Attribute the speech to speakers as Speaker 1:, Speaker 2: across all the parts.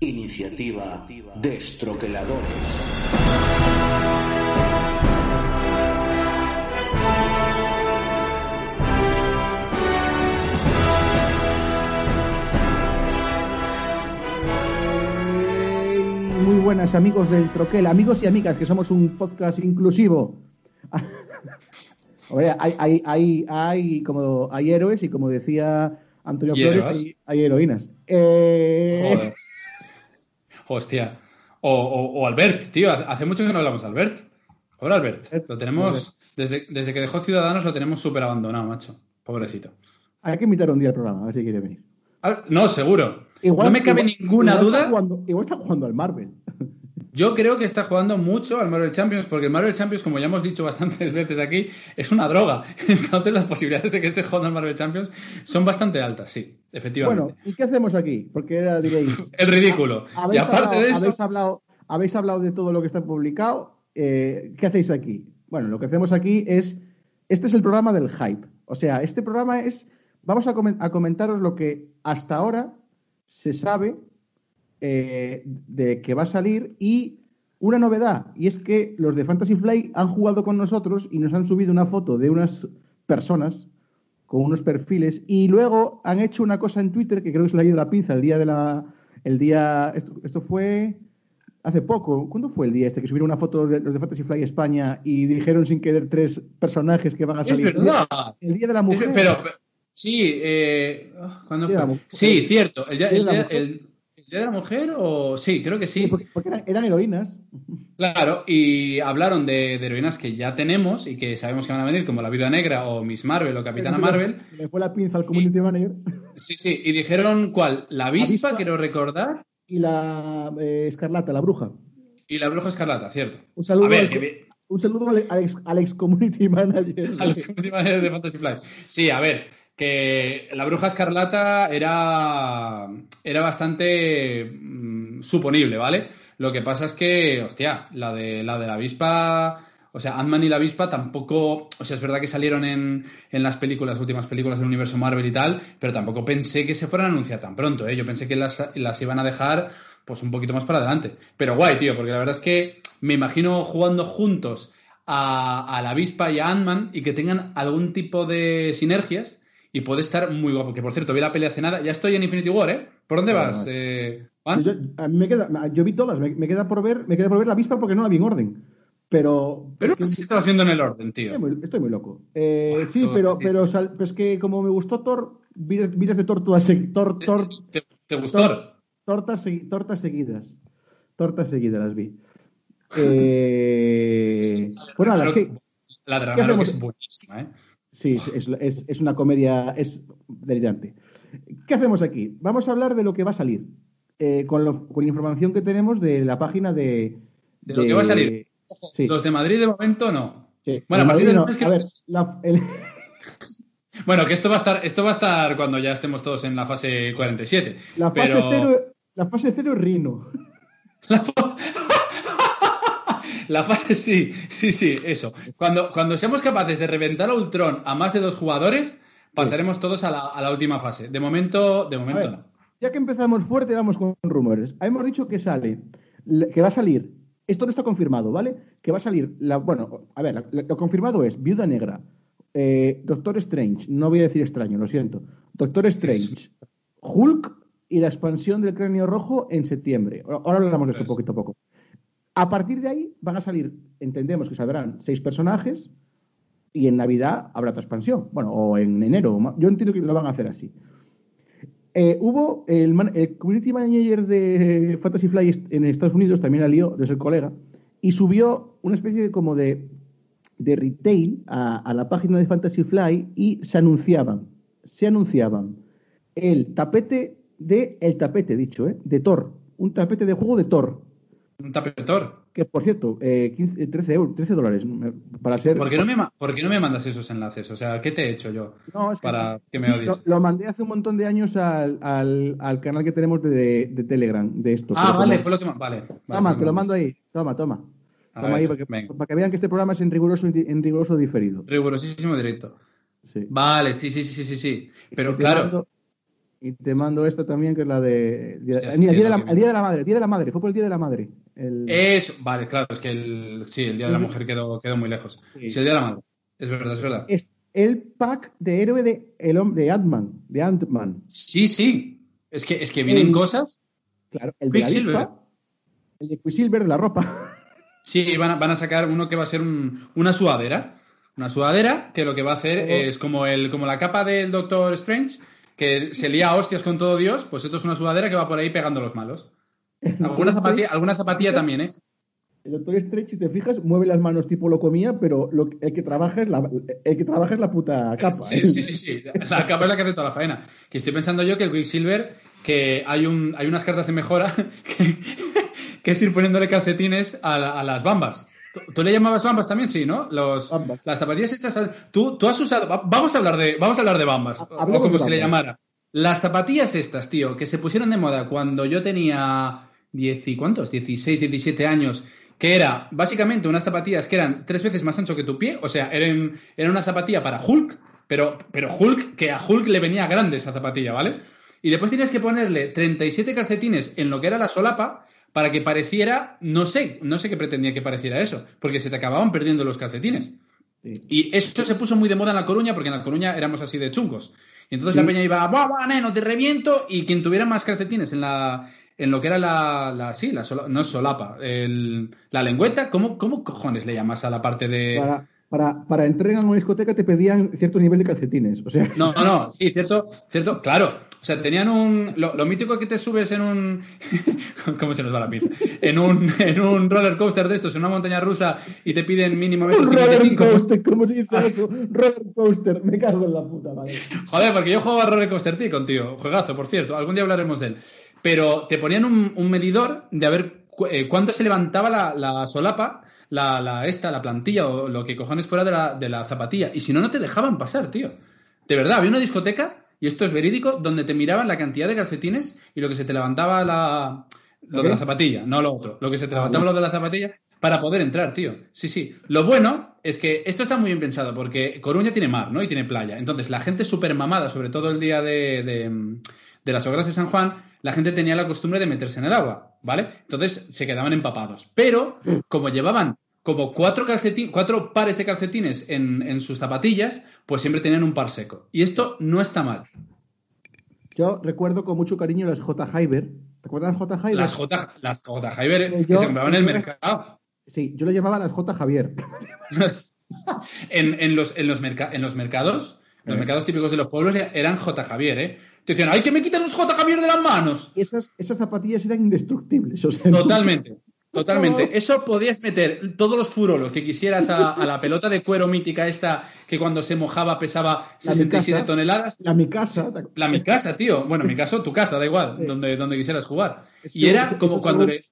Speaker 1: Iniciativa Destroqueladores.
Speaker 2: Muy buenas amigos del Troquel, amigos y amigas, que somos un podcast inclusivo. Oye, hay, hay, hay, hay, como, hay héroes y como decía Antonio
Speaker 3: ¿Y
Speaker 2: Flores, hay, hay heroínas. Eh,
Speaker 3: Joder. Hostia. O, o, o Albert, tío. Hace mucho que no hablamos de Albert. Pobre Albert. Lo tenemos. Desde, desde que dejó Ciudadanos lo tenemos súper abandonado, macho. Pobrecito.
Speaker 2: Hay que invitar un día al programa, a ver si quiere venir.
Speaker 3: Ah, No, seguro. no me cabe
Speaker 2: igual-
Speaker 3: ninguna
Speaker 2: igual Está
Speaker 3: duda.
Speaker 2: jugando, igual está jugando al Marvel.
Speaker 3: Yo creo que está jugando mucho al Marvel Champions, porque el Marvel Champions, como ya hemos dicho bastantes veces aquí, es una droga. Entonces las posibilidades de que esté jugando al Marvel Champions son bastante altas, sí, efectivamente.
Speaker 2: Bueno, ¿y qué hacemos aquí? Porque era, diréis,
Speaker 3: el ridículo. Y
Speaker 2: habéis,
Speaker 3: aparte
Speaker 2: hablado,
Speaker 3: de eso,
Speaker 2: habéis, hablado, habéis hablado de todo lo que está publicado. eh, ¿Qué hacéis aquí? Bueno, lo que hacemos aquí es. Este es el programa del hype. O sea, este programa es. Vamos a comentaros lo que hasta ahora se sabe eh, de que va a salir y una novedad. Y es que los de Fantasy Flight han jugado con nosotros y nos han subido una foto de unas personas con unos perfiles y luego han hecho una cosa en Twitter que creo que se le ha ido la pinza el día de la el día esto, esto fue hace poco ¿cuándo fue el día este que subieron una foto de los de Fantasy Fly España y dijeron sin querer tres personajes que van a
Speaker 3: es
Speaker 2: salir
Speaker 3: verdad.
Speaker 2: el día de la
Speaker 3: Es-
Speaker 2: mujer
Speaker 3: pero, pero- sí, eh, ¿cuándo
Speaker 2: de la
Speaker 3: fue? Sí, cierto. El día, el el- día de la mujer o sí, creo que sí.
Speaker 2: porque, porque eran, eran heroínas
Speaker 3: Claro, y hablaron de, de heroínas que ya tenemos y que sabemos que van a venir, como la Viuda Negra o Miss Marvel o Capitana Marvel.
Speaker 2: le fue la pinza al community manager
Speaker 3: Sí, sí, y dijeron cuál, la avispa,
Speaker 2: Avispa.
Speaker 3: quiero recordar,
Speaker 2: y la eh, Escarlata la bruja
Speaker 3: y la bruja escarlata, cierto.
Speaker 2: un saludo
Speaker 3: A ver,
Speaker 2: al,
Speaker 3: que
Speaker 2: un saludo al, al ex, al ex community manager
Speaker 3: a los community managers de Fantasy Flight. Sí, a ver, que la bruja escarlata era, era bastante mm, suponible, ¿vale? Lo que pasa es que, hostia, la de la, avispa, o sea, Ant-Man y la avispa tampoco, o sea, es verdad que salieron en, en las películas, últimas películas del universo Marvel y tal, pero tampoco pensé que se fueran a anunciar tan pronto, ¿eh? Yo pensé que las, las iban a dejar pues un poquito más para adelante. Pero guay, tío, porque la verdad es que me imagino jugando juntos a, a la avispa y a Ant-Man y que tengan algún tipo de sinergias y puede estar muy guapo. Que por cierto, vi la pelea hace nada. Ya estoy en Infinity War, ¿eh? ¿Por dónde
Speaker 2: Vale,
Speaker 3: vas, eh, Juan?
Speaker 2: Yo, me queda, yo vi todas, me, me queda por ver, me queda por ver la avispa porque no la vi en orden. Pero,
Speaker 3: Pero
Speaker 2: es que-
Speaker 3: ¿qué estás haciendo en el orden, tío?
Speaker 2: estoy, muy, estoy muy loco. Eh, sí, pero, pero pues que como me gustó Thor, vi vídeos de Thor todas Thor, Thor,
Speaker 3: ¿Te, te gustó?
Speaker 2: tortas, segui- tortas seguidas. Tortas seguidas las vi. Eh, pues nada,
Speaker 3: Ragnarok-
Speaker 2: ¿qué-
Speaker 3: La de
Speaker 2: ¿qué
Speaker 3: Ragnarok
Speaker 2: hacemos?
Speaker 3: es buenísima, ¿eh?
Speaker 2: Sí, es, es- es una comedia, es delirante. ¿Qué hacemos aquí? Vamos a hablar de lo que va a salir, eh, con, lo- con la información que tenemos de la página de...
Speaker 3: De lo que va a salir.
Speaker 2: Sí.
Speaker 3: Los de Madrid de momento no.
Speaker 2: Sí.
Speaker 3: Bueno,
Speaker 2: En
Speaker 3: a partir del
Speaker 2: no,
Speaker 3: que-
Speaker 2: a ver, la- el-
Speaker 3: Bueno, que esto va a estar, esto va a estar cuando ya estemos todos en la fase 47.
Speaker 2: la, fase
Speaker 3: pero...
Speaker 2: cero, la fase cero es Rino.
Speaker 3: La, La fase sí, sí, sí, eso. Cuando, cuando seamos capaces de reventar a Ultron a más de dos jugadores, pasaremos todos a la, a la última fase. De momento, de momento
Speaker 2: ver,
Speaker 3: no.
Speaker 2: ya que empezamos fuerte, vamos con rumores. Hemos dicho que sale, le- que va a salir, esto no está confirmado, ¿vale? Que va a salir, la, bueno, a ver, la- lo confirmado es Viuda Negra, eh, Doctor Strange, no voy a decir extraño, lo siento, Doctor Strange, Hulk y la expansión del cráneo rojo en septiembre. Ahora hablamos de esto poquito a poco. A partir de ahí van a salir, entendemos que saldrán seis personajes y en Navidad habrá otra expansión. Bueno, o en enero. Yo entiendo que lo van a hacer así. Eh, hubo el, el community manager de Fantasy Fly en Estados Unidos, también la lió, es el colega, y subió una especie de como de, de retail a, a la página de Fantasy Fly y se anunciaban, se anunciaban el tapete de, el tapete dicho, ¿eh? de Thor, un tapete de juego de Thor,
Speaker 3: Un tapetor.
Speaker 2: que por cierto, eh, 15, eh, 13, euros, 13 dólares para ser...
Speaker 3: ¿Por qué, no me, por qué no me mandas esos enlaces? O sea, ¿qué te he hecho yo?
Speaker 2: No, es que,
Speaker 3: para que me
Speaker 2: sí,
Speaker 3: odies?
Speaker 2: Lo, lo mandé hace un montón de años al, al, al canal que tenemos de, de Telegram, de esto.
Speaker 3: Ah, vale, fue lo que... Vale. vale,
Speaker 2: Toma, te lo mando ahí. Toma, toma. Toma
Speaker 3: ver,
Speaker 2: ahí para que,
Speaker 3: venga.
Speaker 2: para que vean que este programa es en riguroso, en riguroso diferido.
Speaker 3: Rigurosísimo directo.
Speaker 2: Sí.
Speaker 3: Vale, sí, sí, sí, sí, sí, sí. Pero claro,
Speaker 2: mando- Y te mando esta también, que es la de. el, día, de la, el día de la madre, el día de la madre, fue por el día de la madre. El-
Speaker 3: Es, vale, claro, es que el, sí, el Día de la. Mujer quedó, quedó muy lejos.
Speaker 2: Sí.
Speaker 3: Sí. el Día de la Madre. Es verdad, es verdad.
Speaker 2: es el pack de héroe de, el, de Ant-Man. De Ant-Man.
Speaker 3: Sí, sí. Es que, es que vienen
Speaker 2: El-
Speaker 3: cosas.
Speaker 2: Claro, el de la
Speaker 3: Quicksilver.
Speaker 2: El de Quicksilver de la ropa.
Speaker 3: Sí, van a, van a sacar uno que va a ser un- una sudadera. Una sudadera que lo que va a hacer
Speaker 2: Oh.
Speaker 3: es como, el, como la capa del Doctor Strange, que se lía a hostias con todo Dios, pues esto es una sudadera que va por ahí pegando a los malos. Alguna zapatilla, alguna zapatilla también, ¿eh?
Speaker 2: El doctor Strange, si te fijas, mueve las manos tipo lo comía, pero lo, el, que trabaja es la, el que trabaja es la puta capa.
Speaker 3: Sí,
Speaker 2: ¿eh?
Speaker 3: sí, sí, sí. La capa es la que hace toda la faena. Que estoy pensando yo que el Quicksilver, que hay un, hay unas cartas de mejora que, que es ir poniéndole calcetines a, la- a las bambas. ¿Tú, tú le llamabas bambas también? Sí, ¿no? Los,
Speaker 2: Bambas.
Speaker 3: Las zapatillas estas. Tú, tú has usado. va- Vamos a hablar de, vamos a hablar de bambas.
Speaker 2: Ha-
Speaker 3: O como se le llamara. Las zapatillas estas, tío, que se pusieron de moda cuando yo tenía 10 y cuántos, 16, 17 años, que era básicamente unas zapatillas que eran tres veces más ancho que tu pie, o sea, eran, era una zapatilla para Hulk, pero, pero Hulk, que a Hulk le venía grande esa zapatilla, ¿vale? Y después tienes que ponerle 37 calcetines en lo que era la solapa para que pareciera, no sé, no sé qué pretendía que pareciera eso, porque se te acababan perdiendo los calcetines.
Speaker 2: Sí.
Speaker 3: Y esto se puso muy de moda en La Coruña, porque en La Coruña éramos así de chungos. Y entonces
Speaker 2: Sí.
Speaker 3: la peña iba, ¡buah, buah, neno, te reviento! Y quien tuviera más calcetines en la en lo que era la, la sí, la sola- no es solapa, el- la lengüeta, ¿cómo, ¿cómo cojones le llamas a la parte de...?
Speaker 2: Para, para, para entrar en una discoteca te pedían cierto nivel de calcetines. O sea,
Speaker 3: No, no, no, sí, cierto, cierto, claro. O sea, tenían un. Lo, lo mítico que te subes en un. ¿Cómo se nos va la pista? En un, en un roller coaster de estos, en una montaña rusa, y te piden mínimo metro
Speaker 2: un roller
Speaker 3: 55.
Speaker 2: coaster, ¿cómo se dice eso? Roller coaster, me cago en la puta madre.
Speaker 3: Joder, porque yo juego a Roller Coaster Tycoon, tío. Juegazo, por cierto. Algún día hablaremos de él. Pero te ponían un, un medidor de a ver cu- eh, cuánto se levantaba la, la solapa, la, la esta, la plantilla o lo que cojones fuera de la, de la zapatilla. Y si no, no te dejaban pasar, tío. De verdad, había una discoteca, y esto es verídico, donde te miraban la cantidad de calcetines y lo que se te levantaba la, lo de la zapatilla, no lo otro. Lo que se te
Speaker 2: Ah,
Speaker 3: levantaba
Speaker 2: bueno.
Speaker 3: lo de la zapatilla para poder entrar, tío. Sí, sí. Lo bueno es que esto está muy bien pensado porque Coruña tiene mar, ¿no? Y tiene playa. Entonces, la gente súper mamada, sobre todo el día de, de, de las obras de San Juan, la gente tenía la costumbre de meterse en el agua, ¿vale? Entonces, se quedaban empapados. Pero, como llevaban como cuatro, cuatro pares de calcetines en, en sus zapatillas, pues siempre tenían un par seco. Y esto no está mal.
Speaker 2: Yo recuerdo con mucho cariño las J. Hyber. ¿Te acuerdas de las J. Hyber?
Speaker 3: Las J, las J. Hyber que
Speaker 2: Yo-
Speaker 3: se compraban en el mercado.
Speaker 2: Sí, yo le llamaba las J. Javier.
Speaker 3: en, en los, en, los merca- en los mercados, los
Speaker 2: Eh.
Speaker 3: mercados típicos de los pueblos eran J. Javier, ¿eh? Te decían, ¡ay, que me quitan los J. Javier de las manos!
Speaker 2: Y esas, esas zapatillas eran indestructibles. O sea,
Speaker 3: Totalmente, totalmente. Eso podías meter todos los furolos que quisieras a, a la pelota de cuero mítica esta que cuando se mojaba pesaba
Speaker 2: La
Speaker 3: 67
Speaker 2: Mikasa.
Speaker 3: toneladas.
Speaker 2: La mi casa.
Speaker 3: La mi casa, tío. Bueno, mi casa, tu casa, da igual,
Speaker 2: Sí.
Speaker 3: donde, donde quisieras jugar. Y era como cuando le...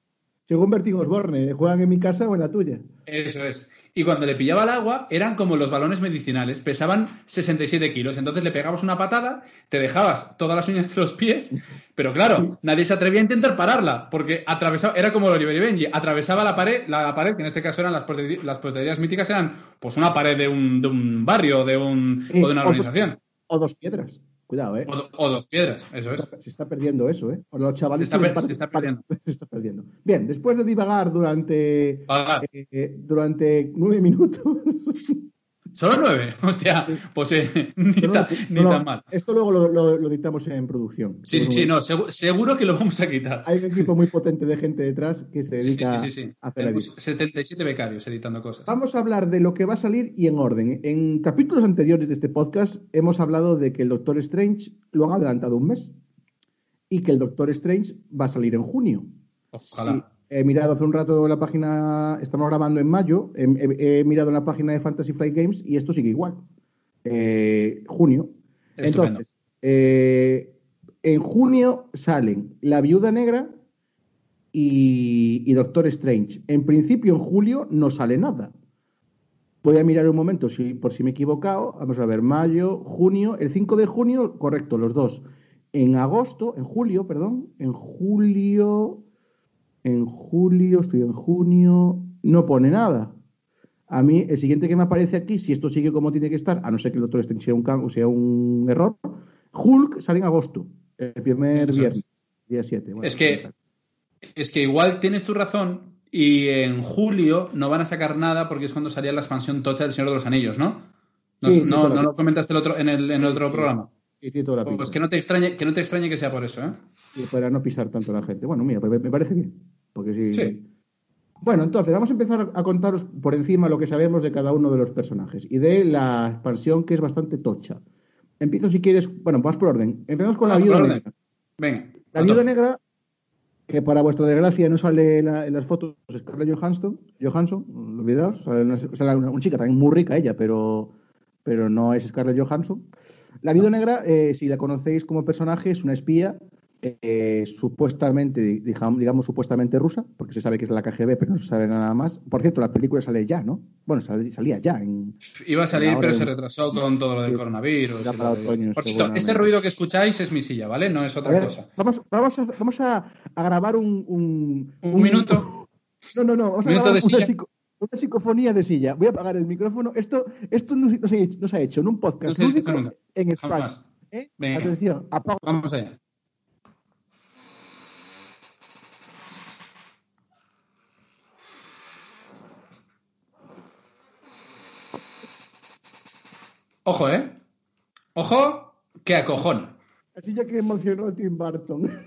Speaker 2: Según Bertín Osborne, ¿juegan en mi casa o en la tuya?
Speaker 3: Eso es. Y cuando le pillaba el agua, eran como los balones medicinales, pesaban 67 kilos. Entonces le pegabas una patada, te dejabas todas las uñas de los pies, pero claro, nadie se atrevía a intentar pararla, porque atravesaba, era como el Oliver y Benji, atravesaba la pared, la, pared, que en este caso eran las, porte- las porterías míticas, eran pues una pared de un, de un barrio de un,
Speaker 2: Sí,
Speaker 3: o de una
Speaker 2: o dos-
Speaker 3: organización,
Speaker 2: O dos piedras. Cuidado, ¿eh?
Speaker 3: o, do- o dos piedras, eso es.
Speaker 2: Se está perdiendo eso, ¿eh? O los chavales
Speaker 3: Se está per- se está perdiendo.
Speaker 2: se está perdiendo. Bien, después de divagar durante, eh, durante nueve minutos.
Speaker 3: Solo nueve, hostia, pues eh, ni,
Speaker 2: No, no,
Speaker 3: ta- ni
Speaker 2: no, no,
Speaker 3: tan mal.
Speaker 2: Esto luego lo, lo, lo dictamos en producción.
Speaker 3: Sí, sí, sí, no, segu- seguro que lo vamos a quitar.
Speaker 2: Hay un equipo muy potente de gente detrás que se dedica
Speaker 3: sí, sí, sí.
Speaker 2: a hacer
Speaker 3: Tenemos
Speaker 2: edit.
Speaker 3: 77 becarios editando cosas.
Speaker 2: Vamos a hablar de lo que va a salir y en orden. En capítulos anteriores de este podcast hemos hablado de que el Doctor Strange lo han adelantado un mes y que el Doctor Strange va a salir en junio.
Speaker 3: Ojalá.
Speaker 2: He mirado hace un rato la página, estamos grabando en mayo, he, mirado la página de Fantasy Flight Games y esto sigue igual. Eh, junio.
Speaker 3: Estupendo.
Speaker 2: Entonces, eh, en junio salen La Viuda Negra y, y Doctor Strange. En principio, en julio no sale nada. Voy a mirar un momento si, por si me he equivocado. Vamos a ver, mayo, junio. El 5 de junio, correcto, los dos. En agosto, en julio, perdón. En julio. En julio, estoy en junio. No pone nada. A mí, el siguiente que me aparece aquí, si esto sigue como tiene que estar, a no ser que el Doctor Strange sea un, can- o sea un error, Hulk sale en agosto. El primer
Speaker 3: Eso
Speaker 2: viernes,
Speaker 3: es.
Speaker 2: día 7.
Speaker 3: Es que, es que igual tienes tu razón y en julio no van a sacar nada porque es cuando salía la expansión tocha del Señor de los Anillos, ¿no? No,
Speaker 2: Sí,
Speaker 3: no- lo comentaste el otro, en el, en el otro programa.
Speaker 2: Pinta.
Speaker 3: Pues que no te extrañe, que no te extrañe que sea por eso, ¿eh?
Speaker 2: Y para no pisar tanto a la gente. Bueno, mira, pues me parece bien. Porque sí.
Speaker 3: Sí.
Speaker 2: Bueno, entonces vamos a empezar a contaros por encima lo que sabemos de cada uno de los personajes y de la expansión que es bastante tocha. Empiezo si quieres, bueno, vamos por orden. Empezamos con la viuda negra.
Speaker 3: Venga.
Speaker 2: La viuda negra, que para vuestra desgracia no sale en, la- en las fotos, Scarlett Johansson, Johansson, olvidaos, sale una, sale una- una chica también muy rica ella, pero, pero no es Scarlett Johansson. La viuda negra, eh, si la conocéis como personaje, es una espía eh, supuestamente, digamos, supuestamente rusa, porque se sabe que es la KGB, pero no se sabe nada más. Por cierto, la película sale ya, ¿no? Bueno, sal- salía ya en,
Speaker 3: Iba a salir, pero se retrasó con todo lo del
Speaker 2: Sí.
Speaker 3: coronavirus.
Speaker 2: Ya para otoño,
Speaker 3: Por cierto, este ruido que escucháis es mi silla, ¿vale? No es
Speaker 2: A
Speaker 3: otra
Speaker 2: ver,
Speaker 3: cosa.
Speaker 2: Vamos, vamos, a, vamos a, a grabar un, un,
Speaker 3: Un minuto.
Speaker 2: No, no, no. Vamos a
Speaker 3: Minuto
Speaker 2: grabar
Speaker 3: de
Speaker 2: una,
Speaker 3: silla.
Speaker 2: psico- una psicofonía de silla. Voy a apagar el micrófono. Esto, esto no, no se, ha hecho- no se ha hecho en un podcast
Speaker 3: No se
Speaker 2: en España. ¿eh? Atención, apago.
Speaker 3: Vamos allá. Ojo, ¿eh? Ojo, que acojona.
Speaker 2: La silla que emocionó a Tim Burton.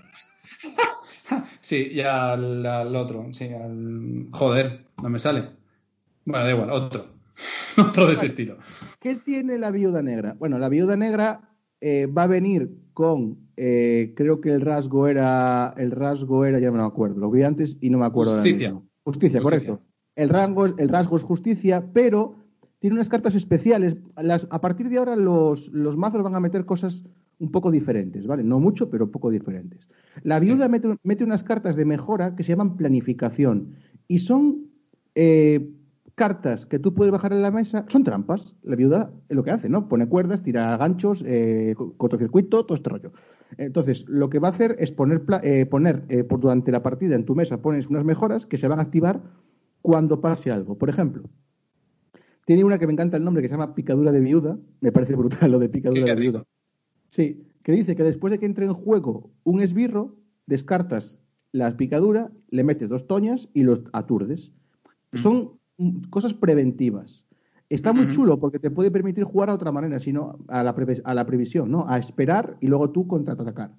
Speaker 3: Sí, y al, al otro, sí, al... Joder, no me sale. Bueno, da igual, otro. otro de ese estilo.
Speaker 2: ¿Qué tiene la viuda negra? Bueno, la viuda negra eh, va a venir con, eh, creo que el rasgo era, el rasgo era, ya me acuerdo, lo vi antes y no me acuerdo. ahora
Speaker 3: Justicia.
Speaker 2: mismo. Justicia,
Speaker 3: Justicia.
Speaker 2: correcto. El, rango, el rasgo es justicia, pero tiene unas cartas especiales. Las, a partir de ahora los, los mazos van a meter cosas un poco diferentes, ¿vale? No mucho, pero un poco diferentes. La viuda mete, mete unas cartas de mejora que se llaman planificación y son eh, cartas que tú puedes bajar en la mesa, son trampas. La viuda es lo que hace, ¿no? Pone cuerdas, tira ganchos, eh, co- cortocircuito, todo este rollo. Entonces, lo que va a hacer es poner, eh, poner eh, por durante la partida en tu mesa, pones unas mejoras que se van a activar cuando pase algo. Por ejemplo, tiene una que me encanta el nombre que se llama picadura de viuda. Me parece brutal lo de picadura de viuda. Sí, que dice que después de que entre en juego un esbirro, descartas la picadura, le metes dos toñas y los aturdes.
Speaker 3: Mm.
Speaker 2: Son cosas preventivas. Está muy chulo porque te puede permitir jugar a otra manera, sino a la, a la previsión, ¿no? A esperar y luego tú contraatacar.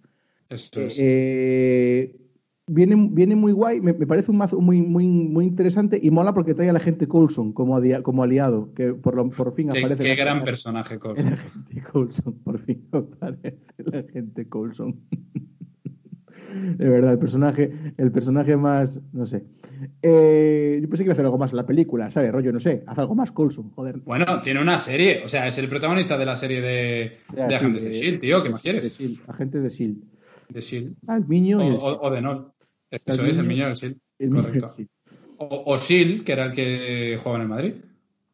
Speaker 3: Eso es.
Speaker 2: Eh, viene, viene muy guay, me, me parece un mazo muy, muy, muy interesante y mola porque trae a la gente Coulson como, como aliado, que por, lo- por fin
Speaker 3: qué,
Speaker 2: aparece.
Speaker 3: qué gran personaje, Coulson.
Speaker 2: la gente Coulson, por fin aparece la gente Coulson. De verdad, el personaje, el personaje más, no sé. Eh, yo pensé que iba a hacer algo más en la película, ¿sabes? Rollo, no sé, haz algo más Coulson, joder.
Speaker 3: Bueno, tiene una serie, o sea, es el protagonista de la serie de,
Speaker 2: Ya,
Speaker 3: de
Speaker 2: sí,
Speaker 3: Agentes de S.H.I.E.L.D., tío, ¿qué más
Speaker 2: de
Speaker 3: quieres?
Speaker 2: S.H.I.E.L.D., agente de S.H.I.E.L.D.
Speaker 3: De S.H.I.E.L.D.
Speaker 2: Ah, el niño
Speaker 3: O,
Speaker 2: el,
Speaker 3: o, o de Nol. Eso es, el
Speaker 2: niño-
Speaker 3: niño del S.H.I.E.L.D.,
Speaker 2: el niño y el
Speaker 3: correcto. O, o S.H.I.E.L.D., que era el que jugaba en el Madrid.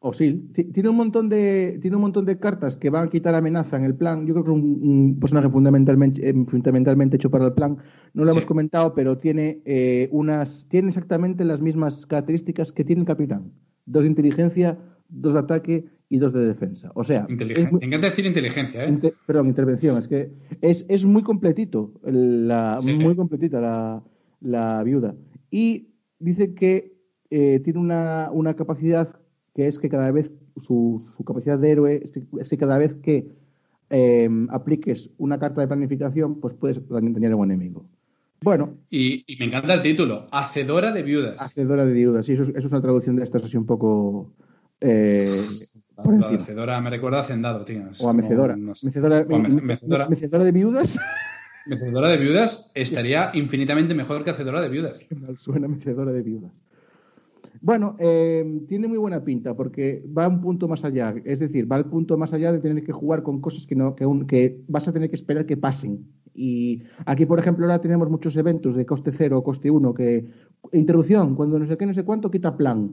Speaker 2: O sí, Ti- tiene un montón de tiene un montón de cartas que van a quitar amenaza en el plan. Yo creo que es un, un personaje fundamentalmente eh, fundamentalmente hecho para el plan. No lo
Speaker 3: Sí.
Speaker 2: hemos comentado, pero tiene eh, unas tiene exactamente las mismas características que tiene el capitán. Dos de inteligencia, dos de ataque y dos de defensa. O sea, es muy-
Speaker 3: Te encanta decir inteligencia, ¿eh?
Speaker 2: Perdón, intervención. Es que es, es muy completito, la,
Speaker 3: Sí.
Speaker 2: muy completita la, la viuda. Y dice que eh, tiene una, una capacidad que es que cada vez, su, su capacidad de héroe, es que, es que cada vez que eh, apliques una carta de planificación, pues puedes también tener un enemigo. Bueno,
Speaker 3: Y, y me encanta el título, Hacedora de Viudas.
Speaker 2: hacedora de viudas. Sí, eso, es- eso es una traducción de estas así un poco... eh.
Speaker 3: Hacedora me recuerda a Hacendado, tío.
Speaker 2: O a mecedora.
Speaker 3: no sé.
Speaker 2: Mecedora,
Speaker 3: O a mece-
Speaker 2: me-
Speaker 3: mecedora.
Speaker 2: mecedora de viudas.
Speaker 3: Mecedora de Viudas estaría infinitamente mejor que Hacedora de Viudas.
Speaker 2: Suena mecedora de viudas. Bueno, eh, tiene muy buena pinta porque va un punto más allá. Es decir, va al punto más allá de tener que jugar con cosas que, no, que vas a tener que esperar que pasen. Y aquí, por ejemplo, ahora tenemos muchos eventos de coste cero o coste uno que interrupción, cuando no sé qué, no sé cuánto, quita plan.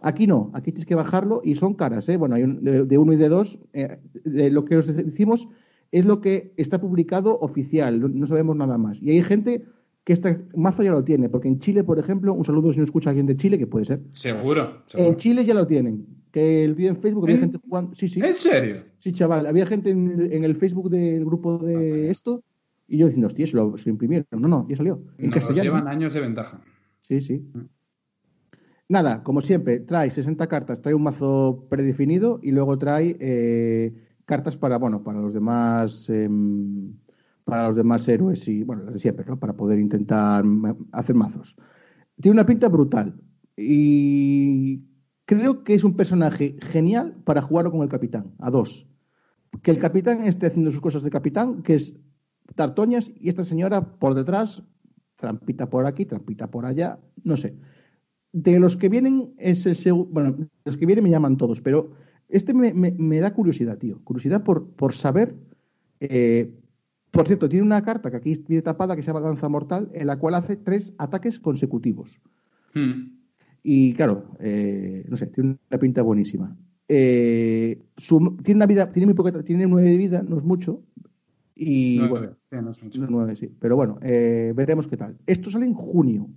Speaker 2: Aquí no, aquí tienes que bajarlo y son caras, ¿eh? Bueno, hay un- de, de uno y de dos. eh, de lo que os decimos es lo que está publicado oficial, no, sabemos nada más. Y hay gente que este mazo ya lo tiene, porque en Chile, por ejemplo, un saludo si no escucha a alguien de Chile, que puede ser.
Speaker 3: Seguro. seguro.
Speaker 2: En Chile ya lo tienen. Que el día en Facebook había
Speaker 3: ¿En-
Speaker 2: gente jugando. Sí, sí.
Speaker 3: ¿En serio?
Speaker 2: Sí, chaval. Había gente en, en el Facebook del grupo de esto Y yo diciendo, hostia, se lo, se imprimieron. No, no, ya salió. En castellano.
Speaker 3: llevan años de ventaja.
Speaker 2: Sí, sí. Nada, como siempre, trae 60 cartas, trae un mazo predefinido y luego trae eh, cartas para, bueno, para los demás, em, para los demás héroes y, bueno, las de siempre. Para poder intentar hacer mazos. Tiene una pinta brutal y creo que es un personaje genial para jugarlo con el capitán, a dos. Que el capitán esté haciendo sus cosas de capitán, que es tartoñas, y esta señora por detrás, trampita por aquí, trampita por allá, no sé. De los que vienen, es el bueno, los que vienen me llaman todos, pero este me, me- me da curiosidad, tío. Curiosidad por, por saber. eh, por cierto, tiene una carta que aquí viene tapada que se llama Danza Mortal, en la cual hace tres ataques consecutivos.
Speaker 3: Hmm.
Speaker 2: Y claro, eh, no sé, tiene una pinta buenísima. Eh, su- tiene una vida, tiene muy poca, tiene nueve de vida, no es mucho. Y
Speaker 3: Nueve,
Speaker 2: bueno,
Speaker 3: sí, no es mucho.
Speaker 2: sí. Pero bueno, eh, veremos qué tal. Esto sale en junio.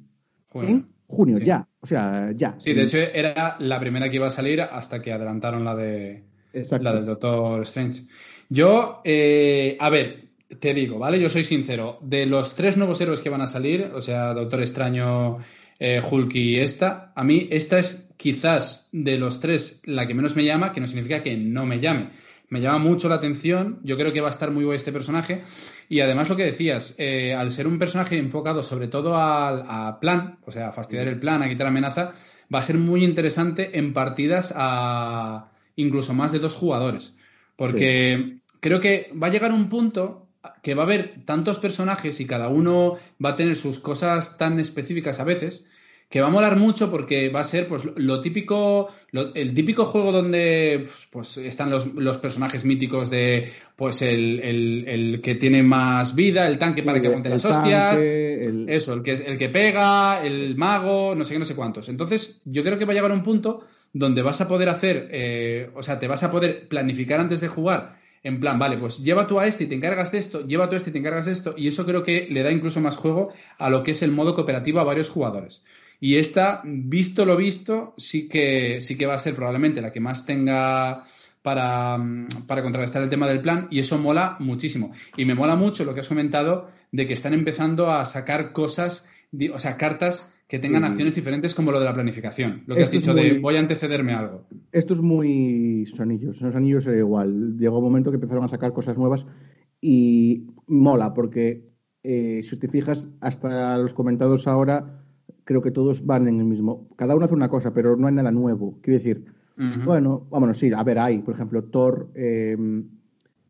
Speaker 3: Joder.
Speaker 2: En junio,
Speaker 3: Sí.
Speaker 2: ya. O sea, ya.
Speaker 3: Sí, de hecho era la primera que iba a salir hasta que adelantaron la de
Speaker 2: Exacto.
Speaker 3: la del Doctor Strange. Yo, eh, a ver, te digo, ¿vale? Yo soy sincero. De los tres nuevos héroes que van a salir, o sea, Doctor Extraño, eh, Hulk y esta, a mí esta es quizás de los tres la que menos me llama, que no significa que no me llame. Me llama mucho la atención, yo creo que va a estar muy bueno este personaje. Y además lo que decías, eh, al ser un personaje enfocado sobre todo al a plan, o sea, a fastidiar el plan, a quitar amenaza, va a ser muy interesante en partidas a incluso más de dos jugadores. Porque creo que va a llegar un punto que va a haber tantos personajes y cada uno va a tener sus cosas tan específicas a veces que va a molar mucho porque va a ser pues lo típico lo- el típico juego donde pues, están los, los personajes míticos de pues el, el- el que tiene más vida el tanque para que aguante las hostias
Speaker 2: tanque,
Speaker 3: eso, el que, el que pega, el mago, no sé qué, no sé cuántos. Entonces, yo creo que va a llegar un punto donde vas a poder hacer, eh, o sea, te vas a poder planificar antes de jugar. En plan, vale, pues lleva tú a este y te encargas de esto, lleva tú a este y te encargas de esto, y eso creo que le da incluso más juego a lo que es el modo cooperativo a varios jugadores. Y esta, visto lo visto, sí que, sí que va a ser probablemente la que más tenga para, mm, para contrarrestar el tema del plan y eso mola muchísimo. Y me mola mucho lo que has comentado de que están empezando a sacar cosas, o sea, cartas que tengan
Speaker 2: Sí.
Speaker 3: acciones diferentes como lo de la planificación. Lo que
Speaker 2: Esto
Speaker 3: has dicho de voy a antecederme a algo.
Speaker 2: Esto es muy sus anillos. En los anillos era igual. Llegó un momento que empezaron a sacar cosas nuevas y mola, porque eh, si te fijas, hasta los comentados ahora, creo que todos van en el mismo. Cada uno hace una cosa, pero no hay nada nuevo. Quiero decir,
Speaker 3: Ujú.
Speaker 2: bueno, vámonos, sí, a ver, hay, por ejemplo, Thor. eh,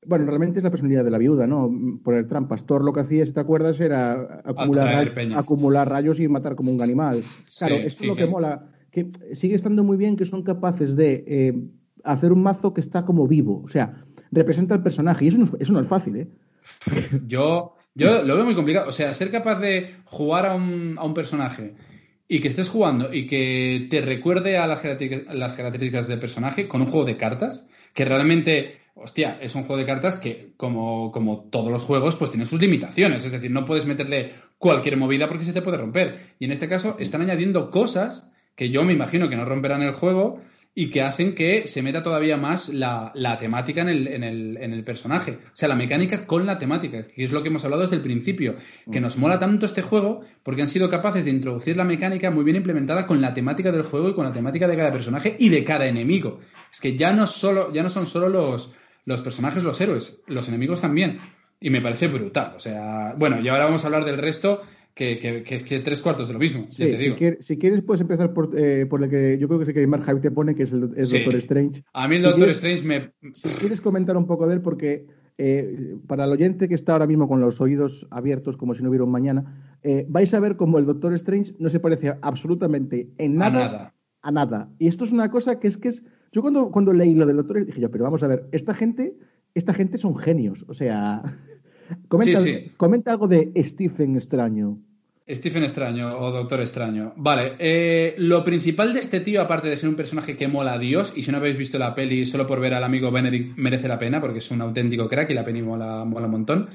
Speaker 2: bueno, realmente es la personalidad de la viuda, ¿no? Poner trampas. Thor lo que hacía, si te acuerdas, era acumular, acumular rayos y matar como un animal. Claro,
Speaker 3: Sí,
Speaker 2: esto es lo que mola. Que sigue estando muy bien que son capaces de eh, hacer un mazo que está como vivo. O sea, representa al personaje. Y eso no eso no es fácil, ¿eh?
Speaker 3: Yo, yo lo veo muy complicado. O sea, ser capaz de jugar a un, a un personaje y que estés jugando y que te recuerde a las características, las características del personaje con un juego de cartas, que realmente, hostia, es un juego de cartas que, como, como todos los juegos, pues tiene sus limitaciones. Es decir, no puedes meterle cualquier movida porque se te puede romper. Y en este caso están añadiendo cosas que yo me imagino que no romperán el juego y que hacen que se meta todavía más la, la temática en el, en, el, en el personaje. O sea, la mecánica con la temática, que es lo que hemos hablado desde el principio. Que nos mola tanto este juego porque han sido capaces de introducir la mecánica muy bien implementada con la temática del juego y con la temática de cada personaje y de cada enemigo. Es que ya no, solo, ya no son solo los, los personajes los héroes, los enemigos también. Y me parece brutal. O sea, bueno, y ahora vamos a hablar del resto, que, que, que es que tres cuartos de lo mismo, ya te
Speaker 2: si,
Speaker 3: digo.
Speaker 2: quieres, si quieres, puedes empezar por, eh, por el que yo creo que es el que hype te pone, que es el, el
Speaker 3: Sí.
Speaker 2: Doctor Strange.
Speaker 3: A mí el
Speaker 2: Si
Speaker 3: Doctor
Speaker 2: quieres-
Speaker 3: Strange me,
Speaker 2: Si quieres comentar un poco de él, porque eh, para el oyente que está ahora mismo con los oídos abiertos como si no hubiera un mañana, eh, vais a ver como el Doctor Strange no se parece absolutamente en
Speaker 3: A
Speaker 2: nada
Speaker 3: nada.
Speaker 2: a nada. Y esto es una cosa que es que es. Yo cuando, cuando leí lo del Doctor Strange dije yo, pero vamos a ver, esta gente, esta gente son genios. O sea, comenta,
Speaker 3: Sí, sí.
Speaker 2: comenta algo de Stephen Extraño.
Speaker 3: Stephen Extraño o Doctor Extraño. Vale, eh, lo principal de este tío, aparte de ser un personaje que mola a Dios, y si no habéis visto la peli solo por ver al amigo Benedict merece la pena, porque es un auténtico crack y la peli mola, mola un montón.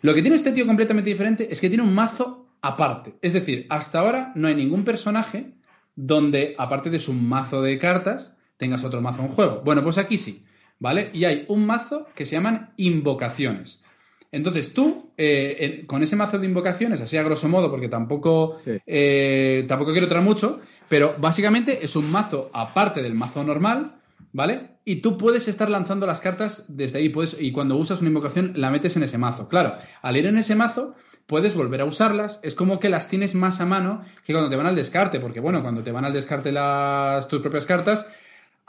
Speaker 3: Lo que tiene este tío completamente diferente es que tiene un mazo aparte. Es decir, hasta ahora no hay ningún personaje donde, aparte de su mazo de cartas, tengas otro mazo en juego. Bueno, pues aquí sí, ¿vale? Y hay un mazo que se llaman invocaciones. Entonces tú, eh, con ese mazo de invocaciones, así a grosso modo, porque tampoco, eh, tampoco quiero traer mucho, pero básicamente es un mazo aparte del mazo normal, ¿vale? Y tú puedes estar lanzando las cartas desde ahí, puedes, y cuando usas una invocación la metes en ese mazo. Claro, al ir en ese mazo puedes volver a usarlas, es como que las tienes más a mano que cuando te van al descarte, porque bueno, cuando te van al descarte las tus propias cartas,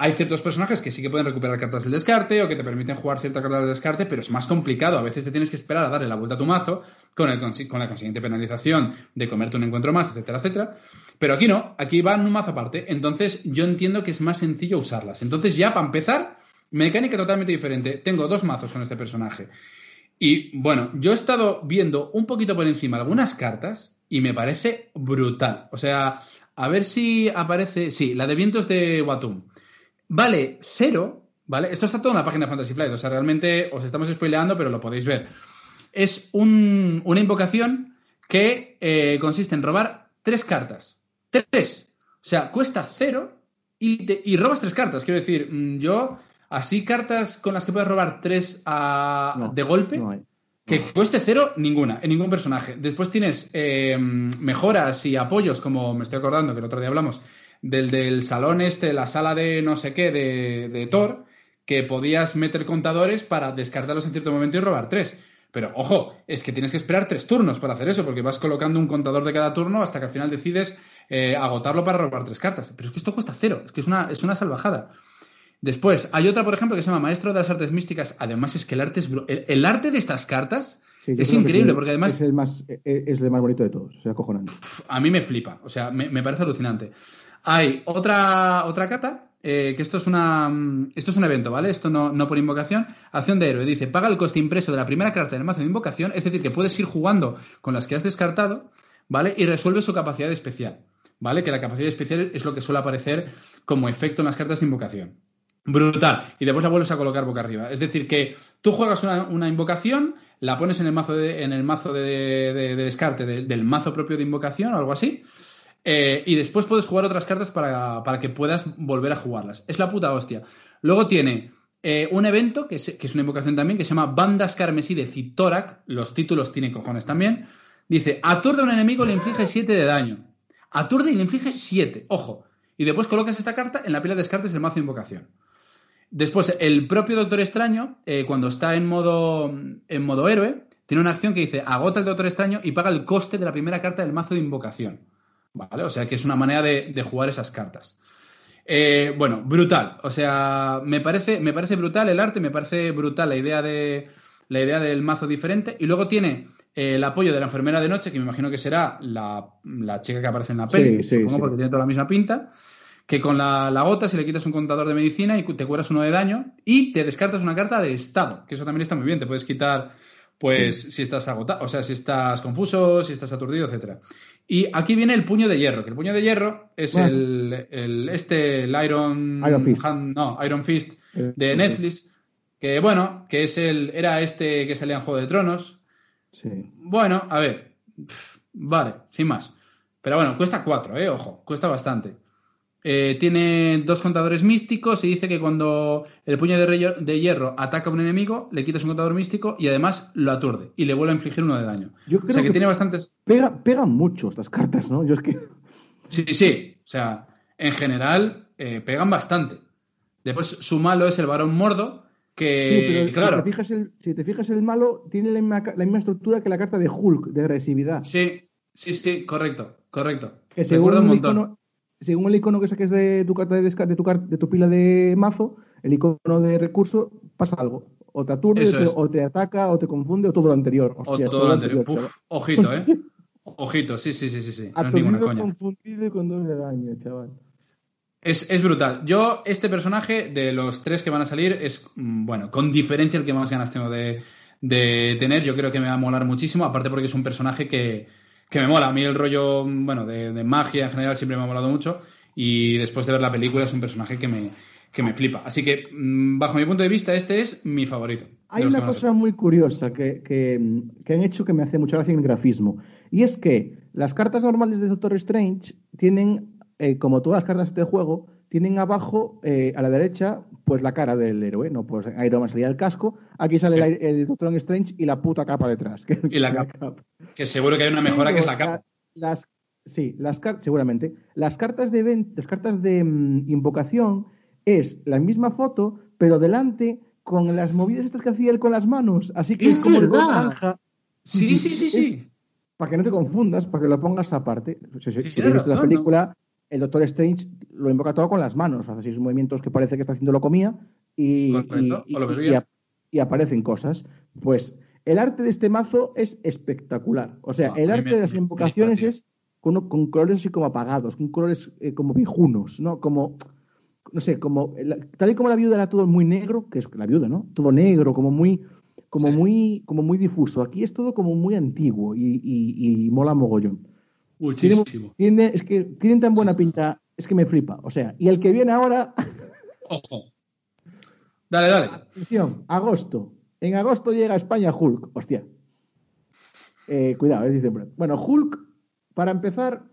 Speaker 3: hay ciertos personajes que sí que pueden recuperar cartas del descarte o que te permiten jugar cierta carta del descarte, pero es más complicado. A veces te tienes que esperar a darle la vuelta a tu mazo con, la consiguiente penalización de comerte un encuentro más, etcétera, etcétera. Pero aquí no, aquí va un mazo aparte. Entonces yo entiendo que es más sencillo usarlas. Entonces ya para empezar, mecánica totalmente diferente. Tengo dos mazos con este personaje. Y bueno, yo he estado viendo un poquito por encima algunas cartas y me parece brutal. O sea, a ver si aparece. Sí, la de vientos de Watum vale cero, ¿vale? Esto está todo en la página de Fantasy Flight, o sea, realmente os estamos spoileando, pero lo podéis ver. Es una invocación que eh, consiste en robar tres cartas. Tres. O sea, cuesta cero y, robas tres cartas. Quiero decir, mm, yo, así cartas con las que puedes robar tres de golpe, que cueste cero, ninguna, en ningún personaje. Después tienes eh, mejoras y apoyos, como me estoy acordando que el otro día hablamos, del, del salón este, la sala de no sé qué de, de Thor, que podías meter contadores para descartarlos en cierto momento y robar tres. Pero ojo, es que tienes que esperar tres turnos para hacer eso, porque vas colocando un contador de cada turno hasta que al final decides eh, agotarlo para robar tres cartas. Pero es que esto cuesta cero, es que es una, es una salvajada. Después, hay otra, por ejemplo, que se llama Maestro de las Artes Místicas. Además, es que el arte es el, arte de estas cartas es increíble, porque además.
Speaker 2: Es el, más, es el más bonito de todos, o sea, acojonante.
Speaker 3: A mí me flipa, o sea, me, me parece alucinante. Hay otra, otra carta, eh, que esto es una esto es un evento, ¿vale? Esto no, no por invocación. Acción de héroe. Dice, paga el coste impreso de la primera carta del mazo de invocación, es decir, que puedes ir jugando con las que has descartado, ¿vale? Y resuelve su capacidad especial, ¿vale? Que la capacidad especial es lo que suele aparecer como efecto en las cartas de invocación. Brutal. Y después la vuelves a colocar boca arriba. Es decir, que tú juegas una, invocación, la pones en el mazo de, en el mazo de, descarte del mazo propio de invocación o algo así, eh, y después puedes jugar otras cartas para, que puedas volver a jugarlas. Es la puta hostia. Luego tiene eh, un evento, que es, que es, una invocación también, que se llama Bandas Carmesí de Citorak. Los títulos tienen cojones también. Dice, aturde a un enemigo le inflige 7 de daño. Aturde y le inflige 7. Ojo. Y después colocas esta carta en la pila de descartes del mazo de invocación. Después, el propio Doctor Extraño, eh, cuando está en modo, en modo héroe, tiene una acción que dice agota el Doctor Extraño y paga el coste de la primera carta del mazo de invocación. ¿Vale? O sea que es una manera de, jugar esas cartas. Eh, bueno, brutal. O sea, me parece, me parece brutal el arte, me parece brutal la idea de la idea del mazo diferente. Y luego tiene eh, el apoyo de la enfermera de noche, que me imagino que será la, chica que aparece en la peli, supongo, porque tiene toda la misma pinta. Que con la, la, gota, si le quitas un contador de medicina y te cueras uno de daño, y te descartas una carta de estado, que eso también está muy bien. Te puedes quitar, pues, si estás agotado, o sea, si estás confuso, si estás aturdido, etcétera. Y aquí viene el puño de hierro, que el puño de hierro es el, el, este, el Iron,
Speaker 2: Fist,
Speaker 3: no, Iron Fist eh, de Netflix, que bueno, que es el, era este que salía en Juego de Tronos.
Speaker 2: Sí.
Speaker 3: Bueno, a ver, vale, sin más. Pero bueno, cuesta cuatro, eh, ojo, cuesta bastante. Eh, tiene dos contadores místicos y dice que cuando el puño de, hierro ataca a un enemigo, le quitas un contador místico y además lo aturde y le vuelve a infligir uno de daño.
Speaker 2: Yo creo o sea que, tiene bastantes. Pega, pegan mucho estas cartas, ¿no? Yo es que.
Speaker 3: Sí, sí. O sea, en general eh, pegan bastante. Después su malo es el varón mordo. Que,
Speaker 2: sí, claro. Si te, fijas el, si te fijas el malo, tiene la misma, estructura que la carta de Hulk, de agresividad.
Speaker 3: Sí, sí, sí, correcto, correcto.
Speaker 2: Que un montón según el icono que saques de tu carta de, de, tu, de tu pila de mazo, el icono de recurso, pasa algo. O te aturde, o te, ataca, o te confunde, o todo lo anterior.
Speaker 3: o todo, lo anterior. ojito, ¿eh? Ojito, sí, sí, sí, sí. sí. No es ninguna coña.
Speaker 2: confundido con doble daño, chaval.
Speaker 3: Es, es, brutal. Yo, este personaje, de los tres que van a salir, es, mm, bueno, con diferencia el que más ganas tengo de, de tener. Yo creo que me va a molar muchísimo, aparte porque es un personaje que, que me mola. A mí el rollo, bueno, de, magia en general siempre me ha molado mucho y después de ver la película es un personaje que me, que me flipa. Así que, mm, bajo mi punto de vista, este es mi favorito.
Speaker 2: Hay una cosa muy curiosa que, que, que, han hecho que me hace mucha gracia en el grafismo. Y es que las cartas normales de Doctor Strange tienen, eh, como todas las cartas de este juego, tienen abajo, eh, a la derecha, pues la cara del héroe, ¿no? Pues Iron Man salía el casco, aquí sale el, el, Doctor Strange y la puta capa detrás. Que,
Speaker 3: y la capa. Que seguro que hay una mejora que es la capa.
Speaker 2: las, sí, las seguramente. Las cartas de, las cartas de mm, invocación es la misma foto, pero delante con las movidas estas que hacía él con las manos. Así que
Speaker 3: es como naranja. Sí, sí, sí, sí.
Speaker 2: Para que no te confundas, para que lo pongas aparte. Si, si, si visto la película, el Doctor Strange lo invoca todo con las manos, hace así movimientos que parece que está haciendo lo comía y, y, aparecen cosas. Pues el arte de este mazo es espectacular. O sea, el arte de las invocaciones es con, con, colores así como apagados, con colores eh, como viejunos, ¿no? Como, no sé, como, tal y como la viuda era todo muy negro, que es la viuda, ¿no? Todo negro, como muy, como muy, como muy difuso. Aquí es todo como muy antiguo y, y mola mogollón.
Speaker 3: Muchísimo.
Speaker 2: Tiene, es que tienen tan buena pinta, es que me flipa. O sea, y el que viene ahora.
Speaker 3: Ojo. Dale, dale.
Speaker 2: Atención, agosto. En agosto llega a España Hulk. Hostia. Eh, cuidado, es dice. Bueno, Hulk, para empezar,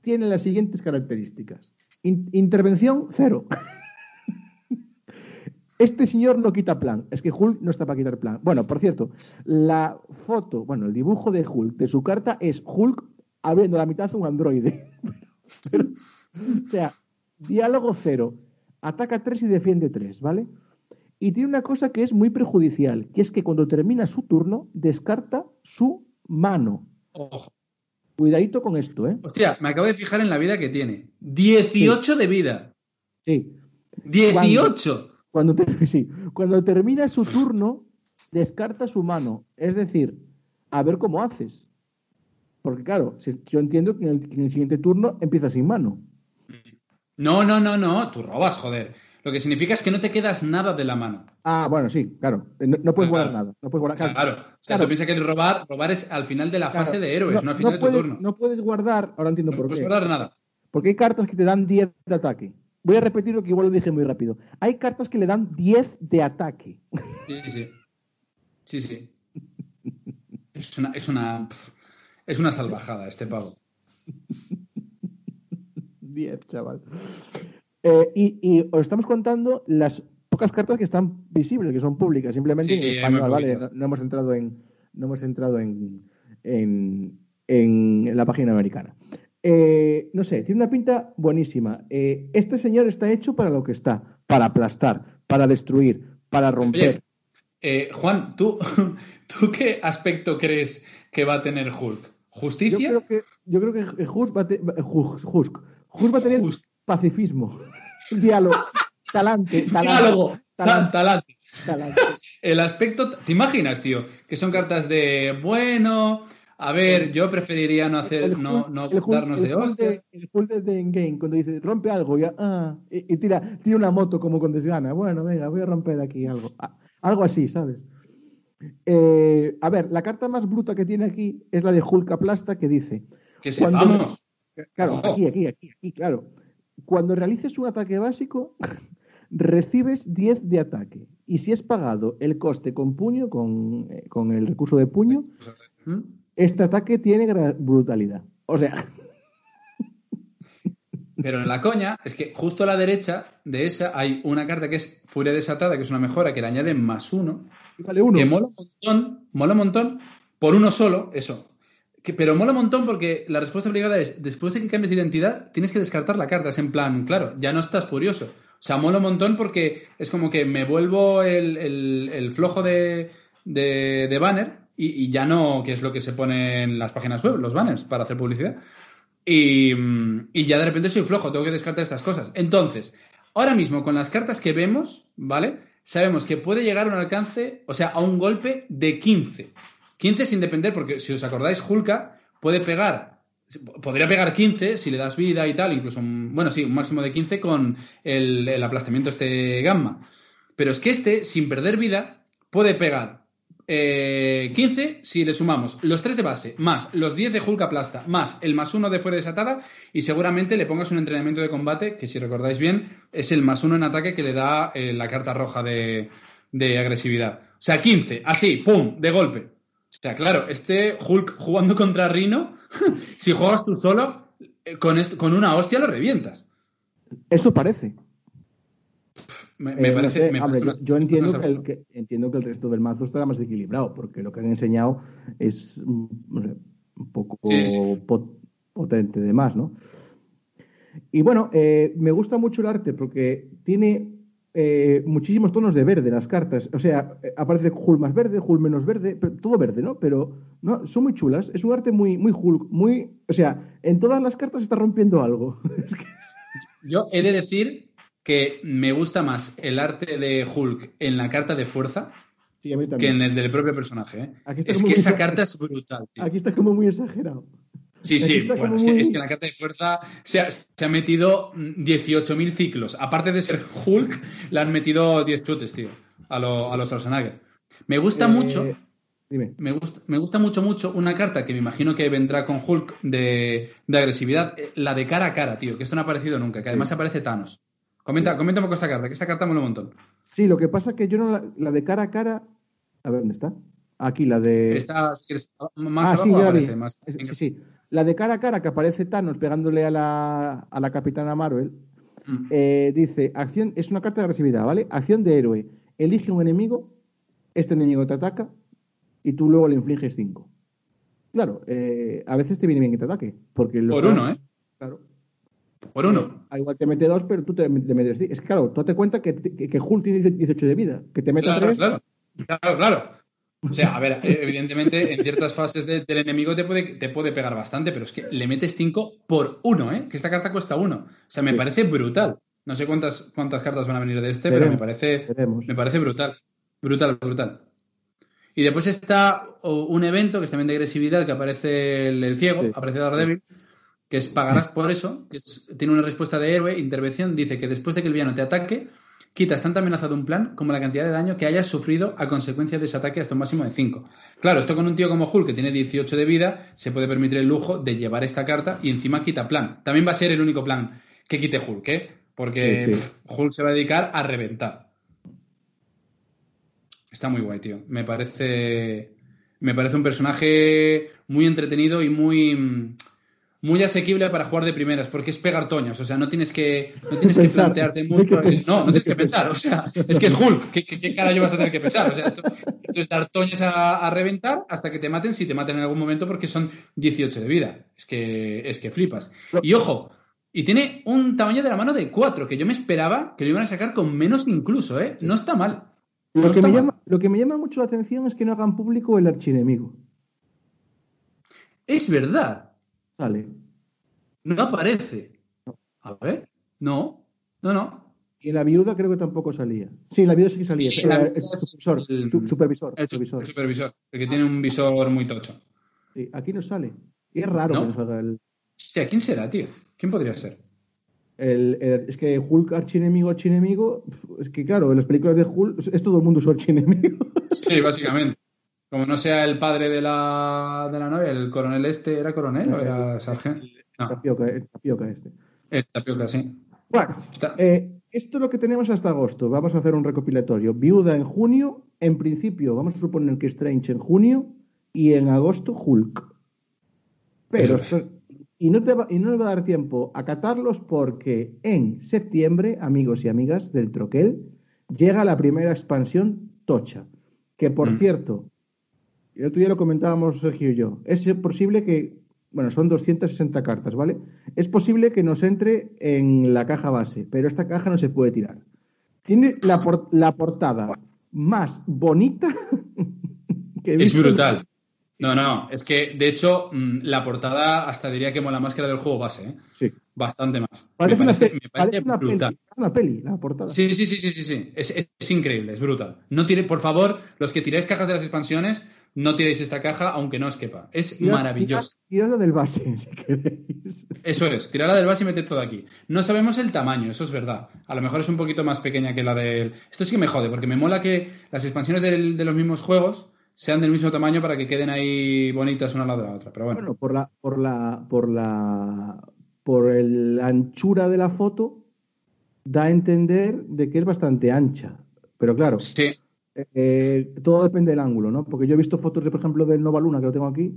Speaker 2: tiene las siguientes características. intervención, cero. Este señor no quita plan. Es que Hulk no está para quitar plan. Bueno, por cierto, la foto, bueno, el dibujo de Hulk de su carta es Hulk abriendo la mitad un androide. o sea, diálogo cero. Ataca tres y defiende tres, ¿vale? Y tiene una cosa que es muy perjudicial, que es que cuando termina su turno, descarta su mano.
Speaker 3: Ojo.
Speaker 2: Cuidadito con esto, ¿eh?
Speaker 3: Hostia, me acabo de fijar en la vida que tiene. 18 de vida.
Speaker 2: Sí.
Speaker 3: 18.
Speaker 2: Cuando, sí. cuando termina su turno, descarta su mano. Es decir, a ver cómo haces. Porque claro, yo entiendo que en, el, siguiente turno empieza sin mano.
Speaker 3: No, no, no, no, tú robas, joder. Lo que significa es que no te quedas nada de la mano.
Speaker 2: Ah, bueno, sí, claro. No, puedes guardar nada. No puedes
Speaker 3: guardar, claro. O sea, tú piensas que robar, robar es al final de la fase de héroes, no, al final de tu turno.
Speaker 2: No puedes guardar, ahora entiendo por qué.
Speaker 3: No puedes guardar nada.
Speaker 2: Porque hay cartas que te dan 10 de ataque. Voy a repetir lo que igual lo dije muy rápido. Hay cartas que le dan 10 de ataque.
Speaker 3: Sí, sí. Sí, sí. Es una. Es una es una salvajada este pavo.
Speaker 2: 10, chaval. Eh, y, os estamos contando las pocas cartas que están visibles, que son públicas, simplemente en español, ¿vale? No, hemos entrado en, no hemos entrado en, en, la página americana. Eh, no sé, tiene una pinta buenísima. Eh, este señor está hecho para lo que está, para aplastar, para destruir, para romper.
Speaker 3: Juan, ¿tú, ¿tú qué aspecto crees que va a tener Hulk? ¿Justicia?
Speaker 2: Yo creo que, yo creo que va, a va a tener pacifismo, diálogo, talante,
Speaker 3: Diálogo, talante. El aspecto, ¿te imaginas, tío? Que son cartas de bueno, a ver, yo preferiría no hacer, no, no darnos de hostias.
Speaker 2: El full de Endgame, cuando dice rompe algo ya, ah, y, tira, tira una moto como con desgana. Bueno, venga, voy a romper aquí algo. Ah, algo así, ¿sabes? Eh, a ver, la carta más bruta que tiene aquí es la de Hulk Aplasta que dice.
Speaker 3: Que sepamos.
Speaker 2: Claro, aquí, aquí, aquí, aquí, claro. Cuando realices un ataque básico, recibes 10 de ataque. Y si es pagado el coste con puño, con, eh, con el recurso de puño, este ataque tiene brutalidad. O sea.
Speaker 3: Pero en la coña es que justo a la derecha de esa hay una carta que es Furia Desatada, que es una mejora que le añade más uno Que mola un montón, mola un montón por uno solo, eso. Pero mola un montón porque la respuesta obligada es, después de que cambies de identidad, tienes que descartar la carta. Es en plan, claro, ya no estás furioso. O sea, mola un montón porque es como que me vuelvo el, flojo de, de, banner y, ya no, que es lo que se pone en las páginas web, los banners, para hacer publicidad. Y, y, ya de repente soy flojo, tengo que descartar estas cosas. Entonces, ahora mismo con las cartas que vemos, ¿vale? Sabemos que puede llegar a un alcance, o sea, a un golpe de 15. 15 sin depender, porque si os acordáis, Hulka puede pegar, podría pegar 15 si le das vida y tal, incluso, bueno, sí, un máximo de 15 con el, el aplastamiento este gamma. Pero es que este, sin perder vida, puede pegar eh, 15 si le sumamos los 3 de base, más los 10 de Hulk aplasta, más el más 1 de fuera desatada y seguramente le pongas un entrenamiento de combate que si recordáis bien es el más 1 en ataque que le da eh, la carta roja de, agresividad. O sea, 15, así, ¡pum!, de golpe. O sea, claro, este Hulk jugando contra Rino, si juegas tú solo, eh, con, con una hostia lo revientas.
Speaker 2: Eso parece.
Speaker 3: Me, me
Speaker 2: Eh, no
Speaker 3: parece.
Speaker 2: sé,
Speaker 3: me
Speaker 2: hombre,
Speaker 3: parece
Speaker 2: yo, entiendo, que el, que, entiendo que el resto del mazo estará más equilibrado, porque lo que han enseñado es mm, no sé, un poco
Speaker 3: Sí, sí.
Speaker 2: pot- potente de más, ¿no? Y bueno, eh, me gusta mucho el arte porque tiene eh, muchísimos tonos de verde las cartas. O sea, aparece Hulk más verde, Hulk menos verde, pero- todo verde, ¿no? Pero no, son muy chulas. Es un arte muy, muy Hulk, muy. O sea, en todas las cartas está rompiendo algo.
Speaker 3: Yo he de decir que me gusta más el arte de Hulk en la carta de fuerza
Speaker 2: sí, a mí
Speaker 3: que en el del propio personaje. ¿eh? Es que esa carta es brutal. tío.
Speaker 2: Aquí está como muy exagerado.
Speaker 3: Sí,
Speaker 2: aquí
Speaker 3: sí, bueno, es que,
Speaker 2: muy-
Speaker 3: es que en la carta de fuerza se ha, se ha metido mm, 18.000 ciclos. Aparte de ser Hulk, le han metido 10 chutes, tío, a, lo- a los Schwarzenegger. Me gusta
Speaker 2: Eh,
Speaker 3: mucho,
Speaker 2: Dime.
Speaker 3: me gusta, me gusta mucho, mucho una carta que me imagino que vendrá con Hulk de, de agresividad, eh, la de cara a cara, tío, que esto no ha aparecido nunca, que además aparece Thanos. Comenta, comenta un poco esta carta, que esta carta mola un montón.
Speaker 2: Sí, lo que pasa es que yo no la, la de cara a cara. A ver, ¿dónde está? Aquí, la de.
Speaker 3: Está, si quieres, más
Speaker 2: Ah,
Speaker 3: abajo
Speaker 2: sí,
Speaker 3: aparece, más.
Speaker 2: Sí, sí. La de cara a cara que aparece Thanos pegándole a la, a la capitana Marvel.
Speaker 3: Mm.
Speaker 2: eh, dice: acción, es una carta de agresividad, ¿vale? Acción de héroe. Elige un enemigo, este enemigo te ataca y tú luego le infliges 5. Claro, eh, a veces te viene bien que te ataque. Porque
Speaker 3: Por uno, ¿eh?
Speaker 2: Claro.
Speaker 3: Por uno.
Speaker 2: Ah, igual te mete dos, pero tú te, te metes. Es que claro, tú date cuenta que, que, que Hulk tiene 18 de vida. Que te meta
Speaker 3: Claro,
Speaker 2: tres.
Speaker 3: claro. Claro, claro. O sea, a ver, eh, evidentemente en ciertas fases de- del enemigo te puede, te puede pegar bastante, pero es que le metes 5 por uno, ¿eh? Que esta carta cuesta uno. O sea, me
Speaker 2: Sí.
Speaker 3: parece brutal. No sé cuántas, cuántas cartas van a venir de este, pero me parece,
Speaker 2: veremos.
Speaker 3: me parece brutal. Brutal, brutal. Y después está un evento que es también de agresividad, que aparece el, el ciego,
Speaker 2: Sí.
Speaker 3: aparece Daredevil, que es pagarás por eso, que es- tiene una respuesta de héroe, intervención, dice que después de que el villano te ataque, quitas tanta amenaza de un plan como la cantidad de daño que hayas sufrido a consecuencia de ese ataque hasta un máximo de 5. Claro, esto con un tío como Hulk que tiene 18 de vida, se puede permitir el lujo de llevar esta carta y encima quita plan. También va a ser el único plan que quite Hulk, ¿eh? Porque
Speaker 2: Sí, sí.
Speaker 3: pff, Hulk se va a dedicar a reventar. Está muy guay, tío. Me parece. Me parece un personaje muy entretenido y muy. Muy asequible para jugar de primeras, porque es pegar toños. O sea, no tienes que, no tienes que plantearte
Speaker 2: que
Speaker 3: mucho.
Speaker 2: pensar,
Speaker 3: no,
Speaker 2: no
Speaker 3: tienes que
Speaker 2: que
Speaker 3: pensar. O sea, es que es Hulk. ¿Qué, qué, qué carajo vas a tener que pensar? O sea, esto, esto es dar toños a, a reventar hasta que te maten, si te maten en algún momento, porque son 18 de vida. Es que, es que flipas. Y ojo, y tiene un tamaño de la mano de 4, que yo me esperaba que lo iban a sacar con menos incluso, ¿eh? No está mal.
Speaker 2: Lo, que me llama, lo que me llama mucho la atención es que no hagan público el archienemigo.
Speaker 3: Es verdad.
Speaker 2: Vale.
Speaker 3: No aparece. A ver. No. No, no.
Speaker 2: Y la viuda creo que tampoco salía. Sí, la viuda sí que salía.
Speaker 3: Sí, la
Speaker 2: el supervisor.
Speaker 3: el-
Speaker 2: su- supervisor.
Speaker 3: El, su-
Speaker 2: supervisor.
Speaker 3: el supervisor. El que tiene un visor muy tocho.
Speaker 2: Sí, aquí no sale. Y es raro
Speaker 3: ¿No?
Speaker 2: que no salga el,
Speaker 3: Hostia, ¿quién será, tío? ¿Quién podría ser?
Speaker 2: el- el- Es que Hulk archienemigo, archienemigo. Es que claro, en las películas de Hulk es todo el mundo su archienemigo.
Speaker 3: Sí, básicamente. Como no sea el padre de la, de la novia, el coronel este, ¿era coronel o era sargento? No,
Speaker 2: Tapioca, eh, tapioca este.
Speaker 3: el tapioca, sí.
Speaker 2: Bueno,
Speaker 3: Está-
Speaker 2: eh, esto es lo que tenemos hasta agosto. Vamos a hacer un recopilatorio. Viuda en junio. En principio, vamos a suponer que Strange en junio. Y en agosto, Hulk. Pero.
Speaker 3: Es.
Speaker 2: Y no, te va, y no nos va a dar tiempo a catarlos porque en septiembre, amigos y amigas del Troquel, llega la primera expansión Tocha. Que por
Speaker 3: Mm.
Speaker 2: cierto, el otro día lo comentábamos Sergio y yo, es posible que, bueno, son 260 cartas, ¿vale? Es posible que nos entre en la caja base, pero esta caja no se puede tirar. Tiene la, por- la portada más bonita que he
Speaker 3: Es brutal. No, no, es que de hecho mm, la portada hasta diría que mola más que la del juego base, ¿eh?
Speaker 2: Sí.
Speaker 3: Bastante más.
Speaker 2: Parece,
Speaker 3: me
Speaker 2: una,
Speaker 3: parece,
Speaker 2: pe-
Speaker 3: me parece
Speaker 2: parece una
Speaker 3: brutal.
Speaker 2: peli, una peli, la portada.
Speaker 3: Sí, sí, sí, sí, sí, sí. Es, es increíble, es brutal. No tire, por favor, los que tiráis cajas de las expansiones, no tiréis esta caja aunque no os quepa. Es
Speaker 2: Tirad-
Speaker 3: maravilloso.
Speaker 2: tirad- tirad del base, si queréis.
Speaker 3: Eso es, tirarla del base y meter todo aquí. No sabemos el tamaño, eso es verdad. A lo mejor es un poquito más pequeña que la del. Esto sí que me jode, porque me mola que las expansiones del- de los mismos juegos sean del mismo tamaño para que queden ahí bonitas una al lado de la otra. Pero bueno,
Speaker 2: Bueno, por la, por la, por la, por el- la anchura de la foto da a entender de que es bastante ancha. Pero claro,
Speaker 3: sí,
Speaker 2: eh, todo depende del ángulo, ¿no? Porque yo he visto fotos, de, por ejemplo, del Nova Luna, que lo tengo aquí,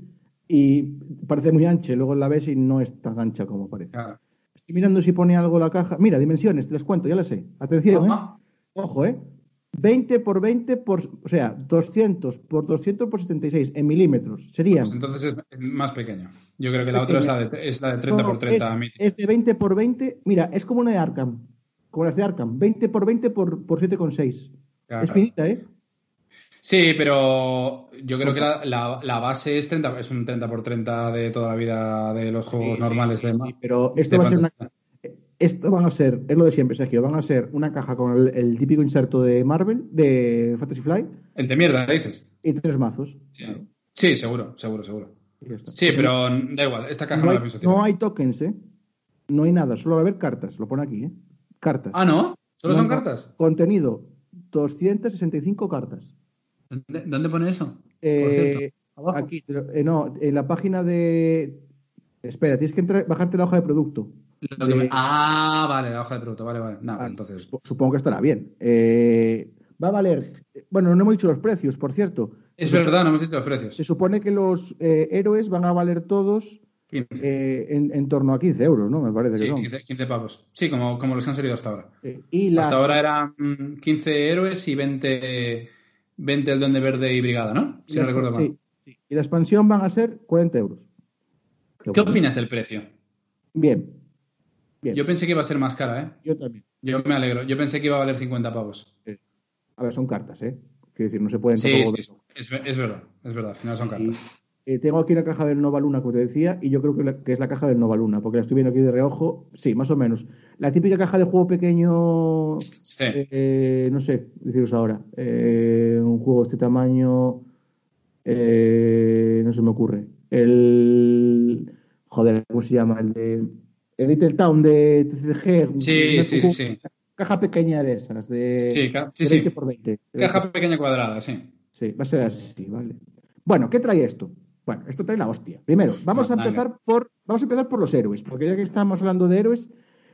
Speaker 2: y parece muy ancha, luego la ves y no es tan ancha como parece.
Speaker 3: claro.
Speaker 2: Estoy mirando si pone algo la caja. Mira, dimensiones, te les cuento, ya las sé. Atención, ¿eh? Ojo, ¿eh? 20 por 20 por, o sea, 200 por 200 por 76 en milímetros. Serían.
Speaker 3: Pues entonces es más pequeño. Yo creo que la otra es la de, es la de 30
Speaker 2: No,
Speaker 3: por 30
Speaker 2: es, es de 20 por 20. Mira, es como una de Arkham. Como las de Arkham. 20 por 20 por, por 7,6.
Speaker 3: Claro.
Speaker 2: Es finita, ¿eh?
Speaker 3: Sí, pero yo creo que la, la- la base es, 30, es un 30 por 30 de toda la vida de los juegos
Speaker 2: Sí,
Speaker 3: normales
Speaker 2: sí,
Speaker 3: de,
Speaker 2: sí, pero esto
Speaker 3: de
Speaker 2: va a ser una, esto van a ser, es lo de siempre, Sergio, van a ser una caja con el, el típico inserto de Marvel, de Fantasy Fly,
Speaker 3: El de mierda, dices.
Speaker 2: y tres mazos.
Speaker 3: Sí. Seguro, seguro, seguro. Sí, pero da igual, esta caja
Speaker 2: no
Speaker 3: no,
Speaker 2: hay,
Speaker 3: la pienso
Speaker 2: no hay tokens, ¿eh? No hay nada, solo va a haber cartas, lo pone aquí, ¿eh? Cartas.
Speaker 3: Ah, ¿no? ¿Solo
Speaker 2: No,
Speaker 3: son cartas?
Speaker 2: Contenido, 265 cartas.
Speaker 3: ¿Dónde, dónde pone eso?
Speaker 2: Eh,
Speaker 3: Por cierto, abajo.
Speaker 2: Aquí, eh, no, en la página de... Espera, tienes que entrar- bajarte la hoja de producto.
Speaker 3: Me- Ah, vale, la hoja de producto, vale, vale. No,
Speaker 2: Ah,
Speaker 3: entonces.
Speaker 2: sup- Supongo que estará bien. Eh, va a valer... Bueno, no hemos dicho los precios, por cierto.
Speaker 3: Es verdad, no hemos dicho los precios.
Speaker 2: Se supone que los eh, héroes van a valer todos
Speaker 3: 15.
Speaker 2: Eh, en, en torno a 15 euros, ¿no? Me parece que
Speaker 3: Sí,
Speaker 2: son.
Speaker 3: 15, 15 pavos. Sí, como, como los que han salido hasta ahora.
Speaker 2: Eh, y la,
Speaker 3: Hasta ahora eran mm, 15 héroes y 20, 20 el Duende Verde y Brigada, ¿no? Si no recuerdo mal.
Speaker 2: sí. Y la expansión van a ser 40 euros. Qué
Speaker 3: ¿Qué
Speaker 2: bueno.
Speaker 3: opinas del precio?
Speaker 2: Bien. Bien.
Speaker 3: Yo pensé que iba a ser más cara, ¿eh?
Speaker 2: Yo también.
Speaker 3: Yo me alegro. Yo pensé que iba a valer 50 pavos.
Speaker 2: A ver, son cartas, ¿eh? Quiero decir, no se pueden
Speaker 3: Sí, sí, sí. Es, es verdad, es verdad. Al final son cartas.
Speaker 2: Eh, tengo aquí una caja del Nova Luna, como te decía, y yo creo que, la- que es la caja del Nova Luna, porque la estoy viendo aquí de reojo. Sí, más o menos. La típica caja de juego pequeño,
Speaker 3: Sí.
Speaker 2: eh, no sé, deciros ahora. eh, un juego de este tamaño, no se me ocurre. El. Joder, ¿cómo se llama? El de. El Little Town de TCG.
Speaker 3: Sí, sí, sí.
Speaker 2: Caja pequeña de esas, de,
Speaker 3: Sí, sí,
Speaker 2: de
Speaker 3: sí.
Speaker 2: 20 por 20.
Speaker 3: Caja pequeña cuadrada, sí.
Speaker 2: Sí, va a ser así, vale. Bueno, ¿qué trae esto? Bueno, esto trae la hostia. Primero, vamos a empezar por vamos a empezar por los héroes, porque ya que estamos hablando de héroes,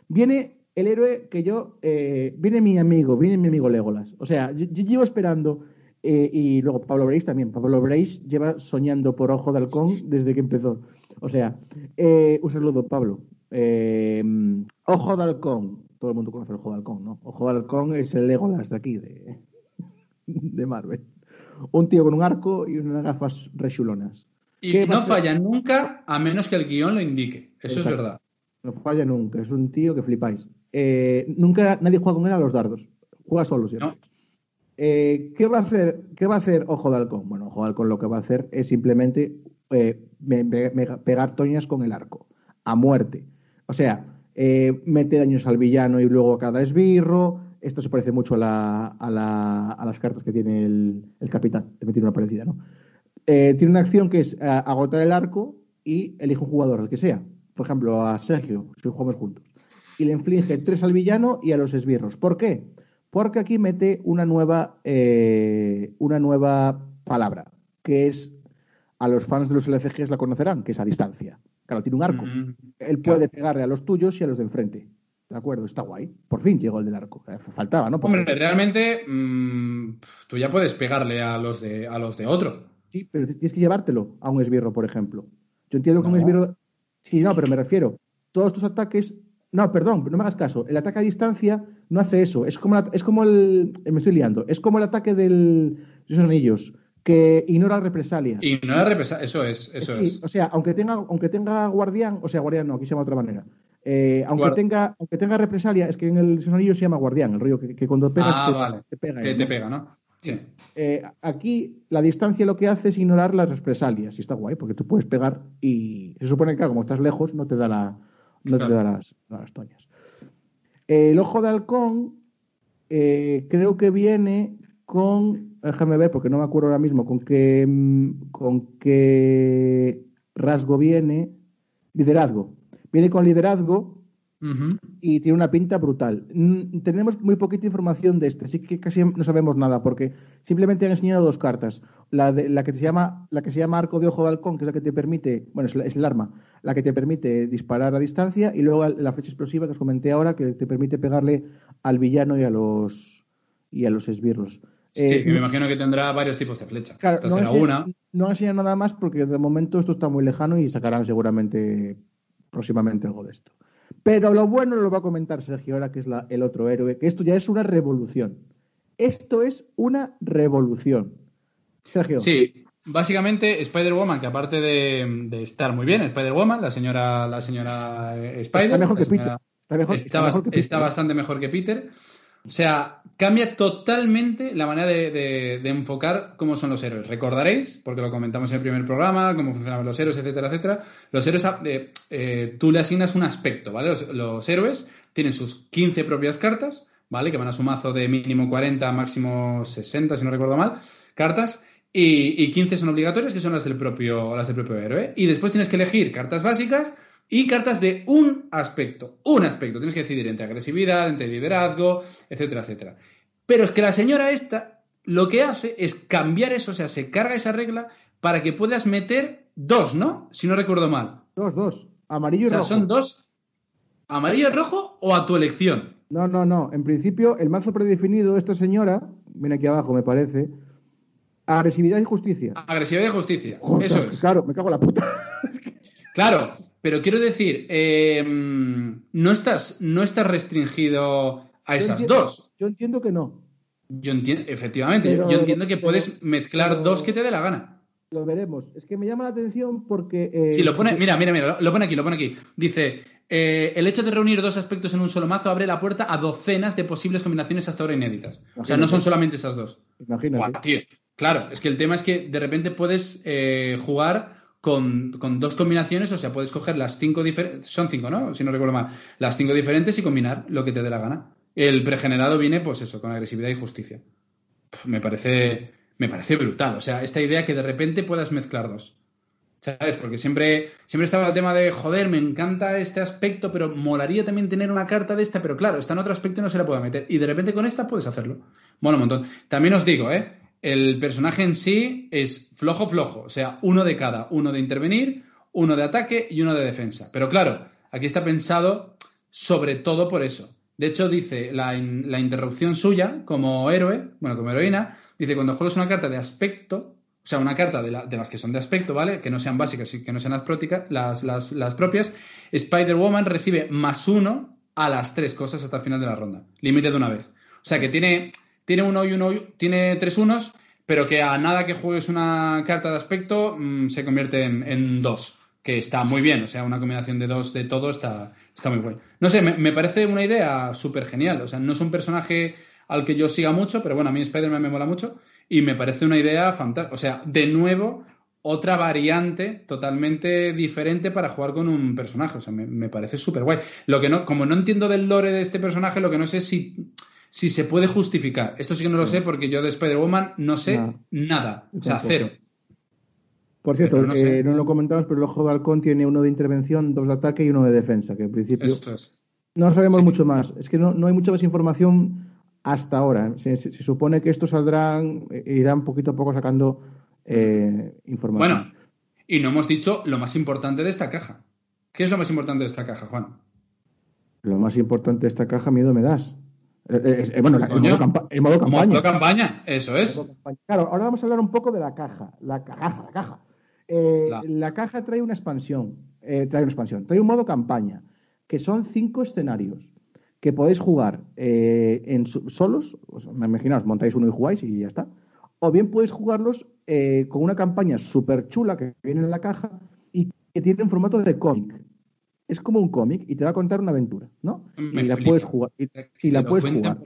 Speaker 2: viene el héroe que yo eh, viene mi amigo, viene mi amigo Legolas. O sea, yo, yo llevo esperando eh, y luego Pablo Breis también. Pablo Breis lleva soñando por Ojo de Halcón desde que empezó. O sea, eh, un saludo, Pablo. Eh, Ojo de Halcón. Todo el mundo conoce el Ojo de Halcón, ¿no? Ojo de Halcón es el Legolas de aquí, de, de Marvel. Un tío con un arco y unas gafas rechulonas.
Speaker 3: Y
Speaker 2: ¿Qué va
Speaker 3: no falla nunca a menos que el guion lo indique. Eso
Speaker 2: Exacto.
Speaker 3: es verdad.
Speaker 2: No falla nunca, es un tío que flipáis. Eh, nunca nadie juega con él a los dardos. Juega solo siempre.
Speaker 3: No.
Speaker 2: Eh, ¿qué, va a hacer, ¿Qué va a hacer Ojo de Halcón? Bueno, Ojo de Halcón lo que va a hacer es simplemente eh, me- me- me- pegar toñas con el arco. A muerte. O sea, eh, mete daños al villano y luego a cada esbirro. Esto se parece mucho a, la- a la- a las cartas que tiene el, el capitán. Te tiene una parecida, ¿no? Eh, tiene una acción que es eh, agotar el arco y elige un jugador, el que sea. Por ejemplo, a Sergio, si jugamos juntos. Y le inflige tres al villano y a los esbirros. ¿Por qué? Porque aquí mete una nueva, eh, una nueva palabra, que es, a los fans de los LCGs la conocerán, que es a distancia. Claro, tiene un arco.
Speaker 3: Mm,
Speaker 2: Él puede pegarle a los tuyos y a los de enfrente. ¿De acuerdo? Está guay. Por fin llegó el del arco. Eh, Faltaba, ¿no? Porque-
Speaker 3: Hombre, realmente mm, tú ya puedes pegarle a los de a los de otro.
Speaker 2: Sí, pero tienes que llevártelo a un esbirro, por ejemplo. Yo entiendo que un esbirro. Sí, no, pero me refiero. Todos tus ataques. No, perdón, no me hagas caso. El ataque a distancia no hace eso. Es como, la- es como el. eh, Me estoy liando. Es como el ataque del. de esos anillos, que ignora represalia.
Speaker 3: Y no la represa, eso es, eso
Speaker 2: Sí,
Speaker 3: es.
Speaker 2: O sea, aunque tenga, aunque tenga guardián, o sea, guardián no, aquí se llama de otra manera. Eh, aunque,
Speaker 3: Guard-
Speaker 2: tenga, aunque tenga represalia, es que en el esos anillos se llama guardián, el rollo que, que cuando pegas
Speaker 3: Ah,
Speaker 2: te,
Speaker 3: vale.
Speaker 2: te pega.
Speaker 3: Te, te pega, ¿no? Sí.
Speaker 2: Eh, aquí la distancia lo que hace es ignorar las represalias y está guay porque tú puedes pegar y se supone que claro, como estás lejos no te da la no te da las, las toñas. Eh, el ojo de halcón eh, creo que viene con déjame ver porque no me acuerdo ahora mismo con qué con qué rasgo viene liderazgo viene con liderazgo Y tiene una pinta brutal. Tenemos muy poquita información de este, así que casi no sabemos nada, porque simplemente han enseñado dos cartas. La, de, la que se llama, la que se llama arco de ojo de halcón, que es la que te permite, bueno, es, la- es el arma, la que te permite disparar a distancia, y luego la flecha explosiva que os comenté ahora, que te permite pegarle al villano y a los y a los esbirros.
Speaker 3: Sí,
Speaker 2: Eh,
Speaker 3: que me imagino que tendrá varios tipos de flecha.
Speaker 2: Claro,
Speaker 3: Esta
Speaker 2: no,
Speaker 3: será
Speaker 2: ense-
Speaker 3: una.
Speaker 2: no han enseñado nada más porque de momento esto está muy lejano y sacarán seguramente próximamente algo de esto. Pero lo bueno lo va a comentar Sergio ahora, que es la- el otro héroe, que esto ya es una revolución. Esto es una revolución. Sergio.
Speaker 3: Sí, básicamente Spider-Woman, que aparte de, de estar muy bien, Spider-Woman, la señora, la señora Spider,
Speaker 2: Está mejor
Speaker 3: la
Speaker 2: que Peter.
Speaker 3: señora-
Speaker 2: Está mejor,
Speaker 3: está,
Speaker 2: está mejor
Speaker 3: bas-
Speaker 2: que Peter.
Speaker 3: está bastante mejor que Peter. O sea, cambia totalmente la manera de, enfocar cómo son los héroes. Recordaréis, porque lo comentamos en el primer programa, cómo funcionaban los héroes, etcétera, etcétera. Los héroes, eh, eh, tú le asignas un aspecto, ¿vale? Los, los héroes tienen sus 15 propias cartas, ¿vale? Que van a su mazo de mínimo 40, máximo 60, si no recuerdo mal, cartas. Y, y 15 son obligatorias, que son las del propio, las del propio héroe. Y después tienes que elegir cartas básicas y cartas de un aspecto. Un aspecto. Tienes que decidir entre agresividad, entre liderazgo, etcétera, etcétera. Pero es que la señora esta lo que hace es cambiar eso, o sea, se carga esa regla para que puedas meter dos, ¿no? Si no recuerdo mal.
Speaker 2: Dos, dos. Amarillo y
Speaker 3: O sea,
Speaker 2: rojo.
Speaker 3: son dos. ¿Amarillo y rojo o a tu elección?
Speaker 2: No, no, no. En principio, el mazo predefinido de esta señora, viene aquí abajo, me parece. Agresividad y justicia.
Speaker 3: Agresividad y justicia.
Speaker 2: Joder,
Speaker 3: Eso es.
Speaker 2: Claro, me cago en la puta.
Speaker 3: Claro, pero quiero decir, eh, no, estás, no estás restringido a
Speaker 2: Yo
Speaker 3: esas
Speaker 2: entiendo-
Speaker 3: dos.
Speaker 2: Yo entiendo que no.
Speaker 3: Yo entiendo, efectivamente,
Speaker 2: Pero-
Speaker 3: yo entiendo que
Speaker 2: pero-
Speaker 3: puedes mezclar
Speaker 2: pero-
Speaker 3: dos que te dé la gana.
Speaker 2: Lo veremos. Es que me llama la atención porque. eh,
Speaker 3: Sí, lo pone, mira, mira, mira, lo- pone aquí, lo pone aquí. Dice, eh, el hecho de reunir dos aspectos en un solo mazo abre la puerta a docenas de posibles combinaciones hasta ahora inéditas. O sea, no son solamente esas dos.
Speaker 2: Imagínate.
Speaker 3: Tío. Claro, es que el tema es que de repente puedes eh, jugar con, con dos combinaciones, o sea, puedes coger las cinco diferentes, son cinco, ¿no? Si no recuerdo mal, las cinco diferentes y combinar lo que te dé la gana. El pregenerado viene, pues eso, con agresividad y justicia. Me parece, me parece brutal. O sea, esta idea que de repente puedas mezclar dos. ¿Sabes? Porque siempre, siempre estaba el tema de, joder, me encanta este aspecto, pero molaría también tener una carta de esta, pero claro, está en otro aspecto y no se la puedo meter. Y de repente con esta puedes hacerlo. Mola un montón. También os digo, ¿eh? El personaje en sí es flojo, flojo. O sea, uno de cada. Uno de intervenir, uno de ataque y uno de defensa. Pero claro, aquí está pensado sobre todo por eso. De hecho, dice la, la interrupción suya como héroe, bueno, como heroína, dice cuando juegas una carta de aspecto, o sea, una carta de, la- de las que son de aspecto, ¿vale? Que no sean básicas y que no sean las, las, las propias, Spider-Woman recibe más uno a las tres cosas hasta el final de la ronda. Límite de una vez. O sea que tiene, tiene uno y uno, tiene tres unos, pero que a nada que juegues una carta de aspecto mm, se convierte en, dos. Que está muy bien, o sea, una combinación de dos de todo está, está muy guay. No sé, me, me parece una idea súper genial. O sea, no es un personaje al que yo siga mucho, pero bueno, a mí Spider-Man me mola mucho y me parece una idea fantástica. O sea, de nuevo, otra variante totalmente diferente para jugar con un personaje. O sea, me, me parece súper guay. Lo que no, como no entiendo del lore de este personaje, lo que no sé es si, si se puede justificar. Esto sí que no lo sé porque yo de Spider-Woman no sé nada. O sea, cero.
Speaker 2: Por cierto,
Speaker 3: Pero no
Speaker 2: lo comentamos, pero el ojo de halcón tiene uno de intervención, dos de ataque y uno de defensa, que en principio
Speaker 3: es.
Speaker 2: no sabemos
Speaker 3: Sí.
Speaker 2: mucho más. Es que no, no hay mucha más información hasta ahora. Se, se- se supone que estos saldrán, eh, irán poquito a poco sacando eh, información.
Speaker 3: Bueno, y no hemos dicho lo más importante de esta caja. ¿Qué es lo más importante de esta caja, Juan?
Speaker 2: Lo más importante de esta caja, miedo me das. Eh, eh, eh, bueno, modo campa- el modo campaña.
Speaker 3: Modo campaña, eso es.
Speaker 2: Claro, ahora vamos a hablar un poco de la caja. La ca- caja, la caja. Eh,
Speaker 3: La-
Speaker 2: la... caja trae una expansión. eh, trae una expansión. Trae un modo campaña, que son cinco escenarios que podéis jugar en solos. me imaginaos, montáis uno y jugáis y ya está. O bien podéis jugarlos eh, con una campaña súper chula que viene en la caja y que tiene un formato de cómic. Es como un cómic y te va a contar una aventura, ¿no?
Speaker 3: Me
Speaker 2: y la
Speaker 3: flipa.
Speaker 2: puedes jugar. Y, y la puedes jugar.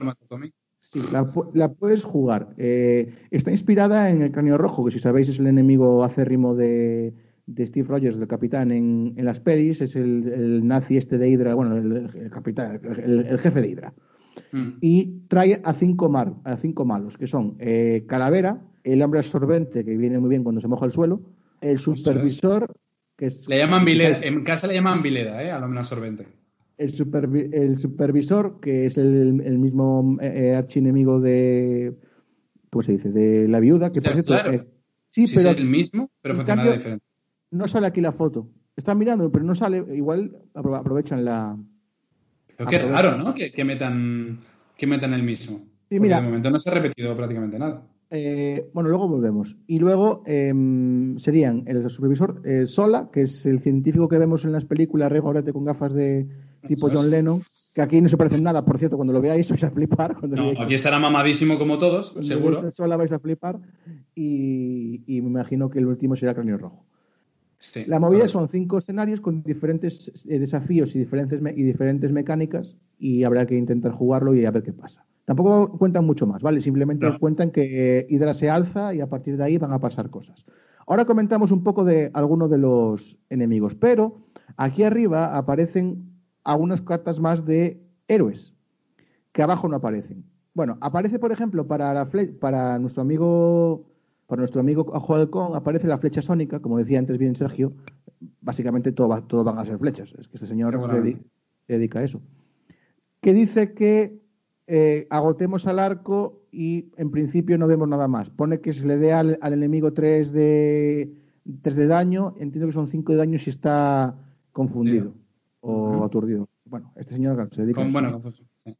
Speaker 2: Sí, la, pu- la puedes jugar. Eh, está inspirada en el cráneo rojo, que si sabéis es el enemigo acérrimo de, de Steve Rogers, del capitán en, en las pelis. Es el, el nazi este de Hydra, bueno, el, el capitán, el, el jefe de Hydra.
Speaker 3: Mm.
Speaker 2: Y trae a cinco, mar- a cinco malos, que son eh, Calavera, el hombre absorbente, que viene muy bien cuando se moja el suelo, el supervisor, que es...
Speaker 3: Le llaman Vileda, en casa le llaman Vileda, ¿eh? Al hombre absorbente.
Speaker 2: el, supervi- el supervisor, que es el, el mismo eh, eh, archienemigo de. ¿Cómo se dice? De la viuda, que por cierto.
Speaker 3: claro.
Speaker 2: eh, sí,
Speaker 3: Sí,
Speaker 2: pero
Speaker 3: es el mismo, pero
Speaker 2: en
Speaker 3: funciona
Speaker 2: cambio-
Speaker 3: diferente.
Speaker 2: no sale aquí la foto. Está mirando, pero no sale. Igual apro- aprovechan la.
Speaker 3: Pero qué raro, ¿no? Que, que metan, que metan el mismo.
Speaker 2: Mira.
Speaker 3: de momento no se ha repetido prácticamente nada.
Speaker 2: Eh, bueno, luego volvemos. Y luego em, serían el supervisor eh, Sola, que es el científico que vemos en las películas, Rey Gorete con gafas de, tipo John Lennon, que aquí no se parecen nada, por cierto, cuando lo veáis vais a flipar. Cuando
Speaker 3: no, aquí estará mamadísimo como todos, seguro.
Speaker 2: Sola vais a flipar y, y, me imagino que el último será Cráneo Rojo.
Speaker 3: Sí,
Speaker 2: la movida claro. son cinco escenarios con diferentes eh, desafíos y diferentes, y diferentes mecánicas y habrá que intentar jugarlo y a ver qué pasa. Tampoco cuentan mucho más, ¿vale? Simplemente no. cuentan que Hydra se alza y a partir de ahí van a pasar cosas. Ahora comentamos un poco de algunos de los enemigos, pero aquí arriba aparecen algunas cartas más de héroes que abajo no aparecen. Bueno, aparece, por ejemplo, para, la para nuestro amigo para nuestro amigo Ajo Halcón aparece la flecha sónica, como decía antes bien Sergio, básicamente todo, va, todo van a ser flechas, es que este señor se dedica, se dedica a eso. Que dice que eh, agotemos al arco y en principio no vemos nada más. Pone que se le dé al, al enemigo 3 de, 3 de daño, entiendo que son 5 de daño si está confundido sí. o uh -huh. aturdido. Bueno, este señor se dedica
Speaker 3: Con,
Speaker 2: a
Speaker 3: bueno, confuso. Sí.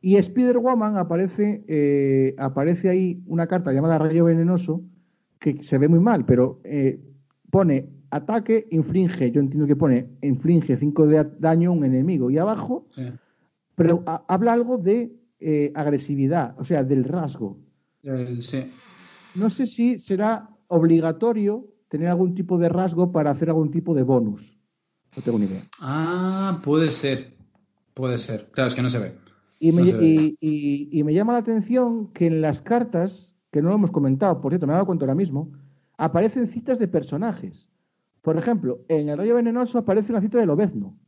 Speaker 2: Y Spider-Woman aparece, eh, aparece ahí una carta llamada Rayo Venenoso que se ve muy mal, pero eh, pone ataque, inflige, yo entiendo que pone inflige 5 de daño a un enemigo y abajo,
Speaker 3: Sí.
Speaker 2: pero a- habla algo de eh, agresividad, o sea, del rasgo.
Speaker 3: El- sí.
Speaker 2: No sé si será obligatorio tener algún tipo de rasgo para hacer algún tipo de bonus. No tengo ni idea.
Speaker 3: Ah, puede ser. Puede ser. Claro, es que no se ve.
Speaker 2: Y me,
Speaker 3: No se ve.
Speaker 2: y- y- y me llama la atención que en las cartas, que no lo hemos comentado, por cierto, me he dado cuenta ahora mismo, aparecen citas de personajes. Por ejemplo, en el Rayo Venenoso aparece una cita de Lobezno.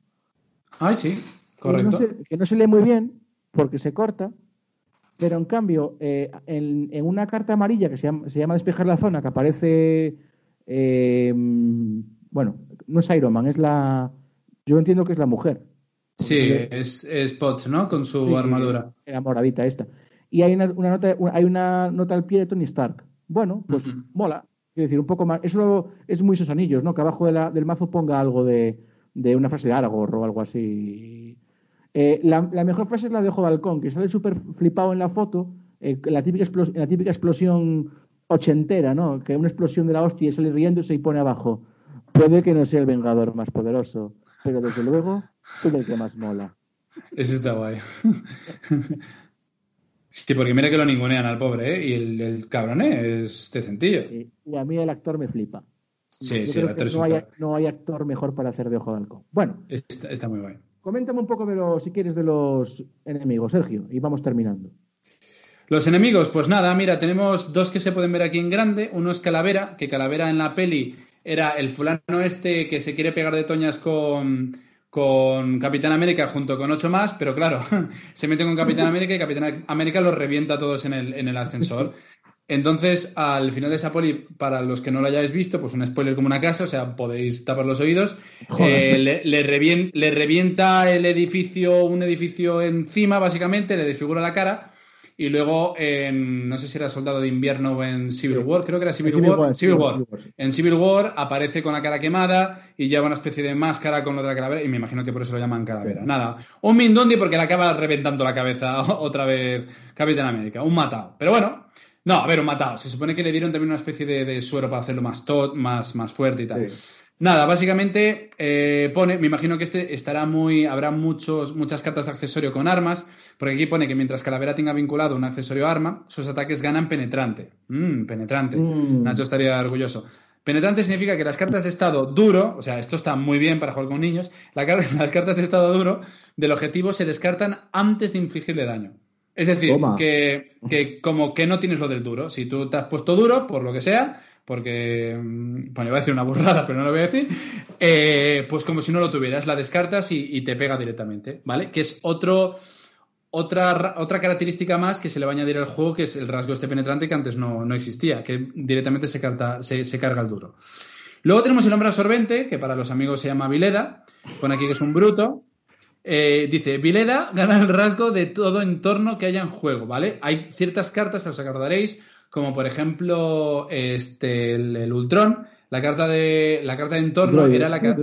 Speaker 3: Ay, sí.
Speaker 2: Que
Speaker 3: Correcto.
Speaker 2: no, se, que no se lee muy bien porque se corta, pero en cambio, eh, en, en una carta amarilla que se llama, se llama Despejar la Zona, que aparece. eh, bueno, no es Iron Man, es la. Yo entiendo que es la mujer.
Speaker 3: Sí, es, es Potts, ¿no? Con su
Speaker 2: Sí,
Speaker 3: armadura.
Speaker 2: La moradita esta. Y hay una, una nota, una- hay una nota al pie de Tony Stark. Bueno, pues mola. Quiero decir, un poco más. Eso es muy esos anillos, ¿no? Que abajo de la- del mazo ponga algo de, de una frase de Aragorn o algo así. Eh, la, la mejor frase es la de Ojo de Halcón, que sale súper flipado en la foto, eh, la, típica explos- la típica explosión ochentera, ¿no? Que una explosión de la hostia sale riéndose y pone abajo. Puede que no sea el vengador más poderoso, pero desde luego soy el que más mola.
Speaker 3: Ese está guay. Sí, porque mira que lo ningunean al pobre, ¿eh? Y el, el cabrón ¿eh? es decentillo.
Speaker 2: Y, y a mí el actor me flipa.
Speaker 3: Sí,
Speaker 2: Yo
Speaker 3: sí, el actor es
Speaker 2: no,
Speaker 3: un
Speaker 2: hay,
Speaker 3: crack.
Speaker 2: no hay actor mejor para hacer de ojo de halcón. Bueno,
Speaker 3: Está, está muy guay.
Speaker 2: Coméntame un poco de los, si quieres, de los enemigos, Sergio, y vamos terminando.
Speaker 3: Los enemigos, pues nada, mira, tenemos dos que se pueden ver aquí en grande. Uno es Calavera, que Calavera en la peli era el fulano este que se quiere pegar de toñas con, con Capitán América junto con ocho más, pero claro, se mete con Capitán América y Capitán América los revienta a todos en el, en el ascensor. Entonces, al final de esa poli, para los que no lo hayáis visto, pues un spoiler como una casa, o sea, podéis tapar los oídos. Eh, le, le revien- le revienta el edificio, un edificio encima, básicamente, le desfigura la cara. Y luego, en, no sé si era Soldado de Invierno o en Civil War, creo que era Civil,
Speaker 2: Civil
Speaker 3: War.
Speaker 2: War,
Speaker 3: Civil War. En Civil War aparece con la cara quemada y lleva una especie de máscara con lo de la calavera y me imagino que por eso lo llaman calavera. Nada, un Mindundi porque le acaba reventando la cabeza otra vez Capitán América, un matado. Pero bueno, no, a ver, un matado. Se supone que le dieron también una especie de, de suero para hacerlo más tot, más, más fuerte y tal.
Speaker 2: Sí.
Speaker 3: Nada, básicamente eh, pone, me imagino que este estará muy, habrá muchos, muchas cartas de accesorio con armas, porque aquí pone que mientras Calavera tenga vinculado un accesorio arma, sus ataques ganan penetrante. Mm, penetrante.
Speaker 2: Mm.
Speaker 3: Nacho estaría orgulloso. Penetrante significa que las cartas de estado duro, o sea, esto está muy bien para jugar con niños, la las cartas de estado duro del objetivo se descartan antes de infligirle daño. Es decir, que, que como que no tienes lo del duro. Si tú te has puesto duro, por lo que sea, porque, mm, bueno, iba a decir una burrada, pero no lo voy a decir, eh, pues como si no lo tuvieras, la descartas y, y te pega directamente, ¿vale? Que es otro, otra, ra- otra característica más que se le va a añadir al juego, que es el rasgo este penetrante que antes no, no existía, que directamente se, carta- se, se carga el duro. Luego tenemos el hombre absorbente, que para los amigos se llama Vileda, pone aquí que es un bruto. Eh, dice, Vileda gana el rasgo de todo entorno que haya en juego, ¿vale? Hay ciertas cartas, os acordaréis, como por ejemplo este, el, el Ultron, la carta de, la carta de entorno era la que...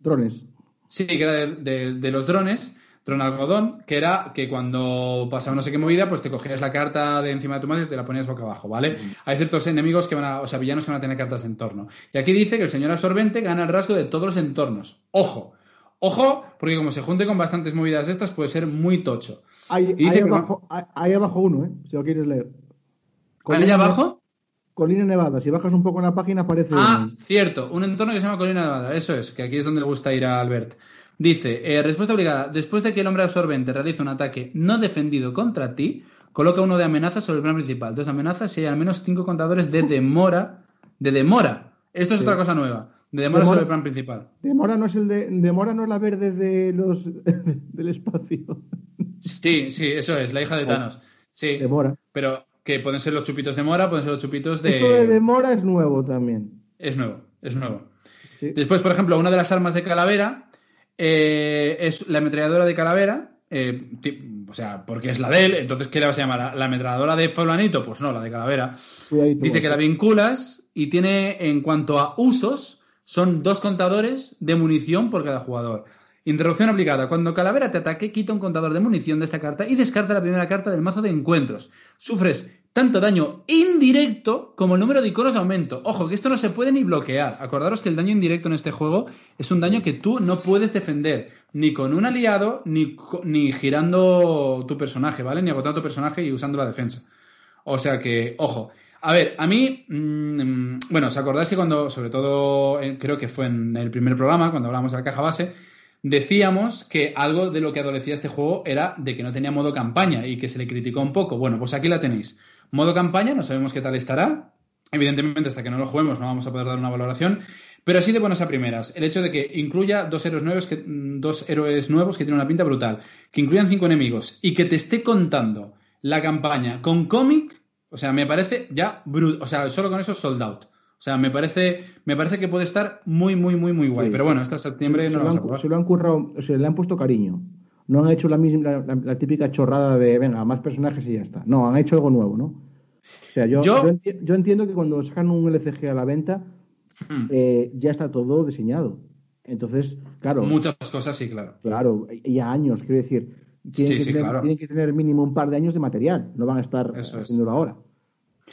Speaker 2: Drones.
Speaker 3: Sí, que era de, de- de los drones, dron algodón, que era que cuando pasaba no sé qué movida, pues te cogías la carta de encima de tu mazo y te la ponías boca abajo, ¿vale? Hay ciertos enemigos que van a, o sea, villanos que van a tener cartas de entorno. Y aquí dice que el señor absorbente gana el rasgo de todos los entornos. Ojo, Ojo, porque como se junte con bastantes movidas de estas, puede ser muy tocho. Y que
Speaker 2: abajo, uno, ¿eh? Si lo quieres leer.
Speaker 3: ¿Ahí abajo?
Speaker 2: Colina Nevada. Si bajas un poco en la página aparece...
Speaker 3: Ah,
Speaker 2: un-
Speaker 3: cierto, un entorno que se llama Colina Nevada, eso es, que aquí es donde le gusta ir a Albert. Dice, eh, respuesta obligada, después de que el hombre absorbente realice un ataque no defendido contra ti, coloca uno de amenaza sobre el plan principal. Dos amenazas si hay al menos cinco contadores de demora, de demora. Esto es
Speaker 2: Sí.
Speaker 3: otra cosa nueva, de demora,
Speaker 2: Demora.
Speaker 3: sobre el plan principal.
Speaker 2: Demora no es el de... Demora no es la verde de los... del espacio.
Speaker 3: Sí, sí, eso es, la hija de Thanos. Sí,
Speaker 2: Demora.
Speaker 3: pero que pueden ser los chupitos de mora, pueden ser los chupitos de...
Speaker 2: Esto de demora es nuevo también.
Speaker 3: Es nuevo, es nuevo.
Speaker 2: Sí.
Speaker 3: Después, por ejemplo, una de las armas de Calavera eh, es la ametralladora de Calavera. eh, o sea, porque es la de él, entonces ¿qué le vas a llamar? ¿La, la ametralladora de Fulanito? Pues no, la de Calavera.
Speaker 2: Cuidadito,
Speaker 3: Dice que la vinculas y tiene, en cuanto a usos, son dos contadores de munición por cada jugador. Interrupción aplicada. Cuando Calavera te ataque, quita un contador de munición de esta carta y descarta la primera carta del mazo de encuentros. Sufres tanto daño indirecto como el número de iconos de aumento. Ojo, que esto no se puede ni bloquear. Acordaros que el daño indirecto en este juego es un daño que tú no puedes defender ni con un aliado ni, ni girando tu personaje, ¿vale? Ni agotando tu personaje y usando la defensa. O sea que, ojo. A ver, a mí, mm, bueno, ¿os acordáis que cuando, sobre todo, creo que fue en el primer programa, cuando hablamos de la caja base, decíamos que algo de lo que adolecía este juego era de que no tenía modo campaña y que se le criticó un poco. Bueno, pues aquí la tenéis. Modo campaña, no sabemos qué tal estará. Evidentemente, hasta que no lo juguemos no vamos a poder dar una valoración. Pero así de buenas a primeras. El hecho de que incluya dos héroes nuevos que, mm, dos héroes nuevos que tienen una pinta brutal, que incluyan cinco enemigos y que te esté contando la campaña con cómic, o sea, me parece ya brutal. O sea, solo con eso sold out. O sea, me parece, me parece que puede estar muy, muy, muy, muy guay.
Speaker 2: Sí,
Speaker 3: Pero bueno, hasta septiembre
Speaker 2: se,
Speaker 3: no
Speaker 2: lo
Speaker 3: a
Speaker 2: han,
Speaker 3: jugar.
Speaker 2: se lo han currado, o sea, le han puesto cariño. No han hecho la, misma, la, la- la típica chorrada de, venga, más personajes y ya está. No, han hecho algo nuevo, ¿no? O sea, yo,
Speaker 3: Yo-
Speaker 2: yo, enti- yo entiendo que cuando sacan un LCG a la venta,
Speaker 3: Mm.
Speaker 2: eh, ya está todo diseñado. Entonces, claro,
Speaker 3: Muchas cosas, sí, claro.
Speaker 2: claro, y a años, quiero decir, tienen,
Speaker 3: Sí,
Speaker 2: que
Speaker 3: sí,
Speaker 2: tener,
Speaker 3: claro.
Speaker 2: tienen que tener mínimo un par de años de material, no van a estar
Speaker 3: Eso es.
Speaker 2: haciéndolo ahora.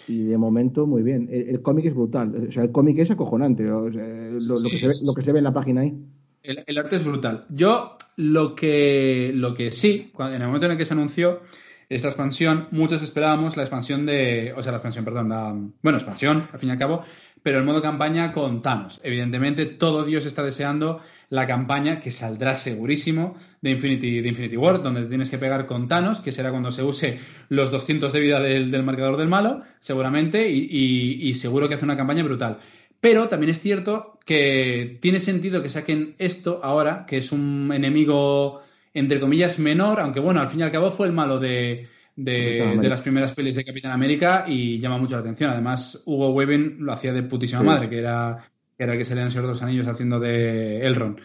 Speaker 2: Y de momento, muy bien. El, el cómic es brutal. O sea, el cómic es acojonante. o sea, lo, que se ve,
Speaker 3: sí,
Speaker 2: lo que se ve en la página ahí.
Speaker 3: El, el arte es brutal. Yo lo que, lo que sí, cuando, en el momento en el que se anunció esta expansión, muchos esperábamos la expansión de, o sea, la expansión, perdón, la, bueno, expansión, al fin y al cabo, pero el modo campaña con Thanos. Evidentemente, todo Dios está deseando la campaña que saldrá segurísimo de Infinity, de Infinity War, donde tienes que pegar con Thanos, que será cuando se use los 200 de vida del, del marcador del malo, seguramente, y, y- y seguro que hace una campaña brutal. Pero también es cierto que tiene sentido que saquen esto ahora, que es un enemigo, entre comillas, menor, aunque bueno, al fin y al cabo fue el malo de, de, las primeras pelis de Capitán América y llama mucho la atención. Además, Hugo Weaving lo hacía de putísima
Speaker 2: Sí.
Speaker 3: madre, que era, que era el que salía en Señor de los Anillos haciendo de Elrond.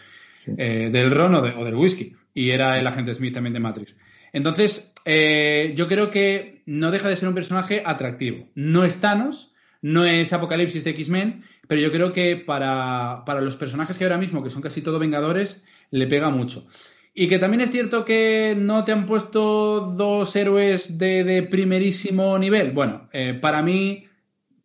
Speaker 2: Sí.
Speaker 3: Eh, del ron o, de- o del whisky. Y era el agente Smith también de Matrix. Entonces, eh, yo creo que no deja de ser un personaje atractivo. No es Thanos, no es Apocalipsis de X-Men, pero yo creo que para, para los personajes que ahora mismo, que son casi todo Vengadores, le pega mucho. Y que también es cierto que no te han puesto dos héroes de, de primerísimo nivel. Bueno, eh, para mí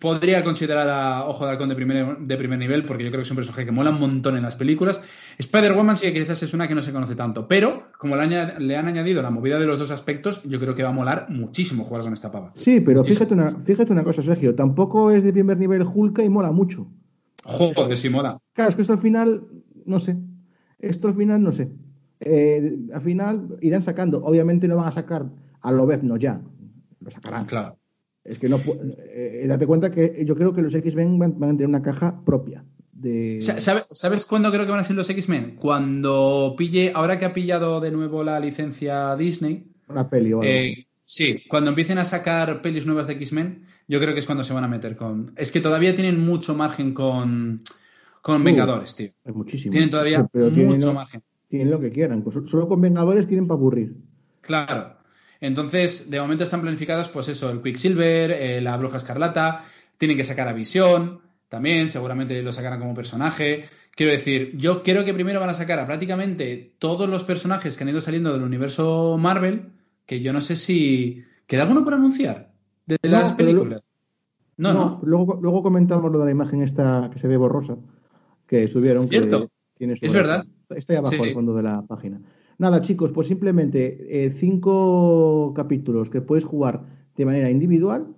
Speaker 3: podría considerar a Ojo de Halcón de primer, de primer nivel, porque yo creo que es un personaje que mola un montón en las películas. Spider-Woman sí que quizás es una que no se conoce tanto, pero como le, le han añadido la movida de los dos aspectos, yo creo que va a molar muchísimo jugar con esta pava.
Speaker 2: Sí, pero fíjate una, fíjate una cosa, Sergio. Tampoco es de primer nivel Hulk y mola mucho.
Speaker 3: Joder, sí mola.
Speaker 2: Claro, es que esto al final, no sé. Esto al final, no sé. Eh, al final irán sacando. Obviamente no van a sacar a Lobezno ya. Lo sacarán.
Speaker 3: Claro.
Speaker 2: Es que no pu- eh, date cuenta que yo creo que los X-Men van, van a tener una caja propia. De...
Speaker 3: Sa- ¿sabe- ¿Sabes cuándo creo que van a ser los X-Men? Cuando pille, ahora que ha pillado de nuevo la licencia Disney,
Speaker 2: Una peli o algo.
Speaker 3: Eh, sí, cuando empiecen a sacar pelis nuevas de X-Men, yo creo que es cuando se van a meter con. Es que todavía tienen mucho margen con, con
Speaker 2: Uh,
Speaker 3: Vengadores, tío.
Speaker 2: Es muchísimo.
Speaker 3: Tienen todavía
Speaker 2: Pero
Speaker 3: mucho
Speaker 2: tienen,
Speaker 3: margen.
Speaker 2: tienen lo que quieran. Solo con Vengadores tienen para aburrir.
Speaker 3: Claro. Entonces, de momento están planificados, pues eso, el Quicksilver, eh, la Bruja Escarlata, tienen que sacar a Visión, también, seguramente lo sacarán como personaje. Quiero decir, yo creo que primero van a sacar a prácticamente todos los personajes que han ido saliendo del universo Marvel, que yo no sé si. ¿Queda alguno por anunciar? De
Speaker 2: No,
Speaker 3: las
Speaker 2: lo-
Speaker 3: películas. No, no.
Speaker 2: Luego, luego comentamos lo de la imagen esta que se ve borrosa, que subieron. que
Speaker 3: Cierto.
Speaker 2: tiene su
Speaker 3: Es verdad.
Speaker 2: Está ahí abajo al fondo de la página. Nada, chicos, pues simplemente eh, cinco capítulos que podéis jugar de manera individual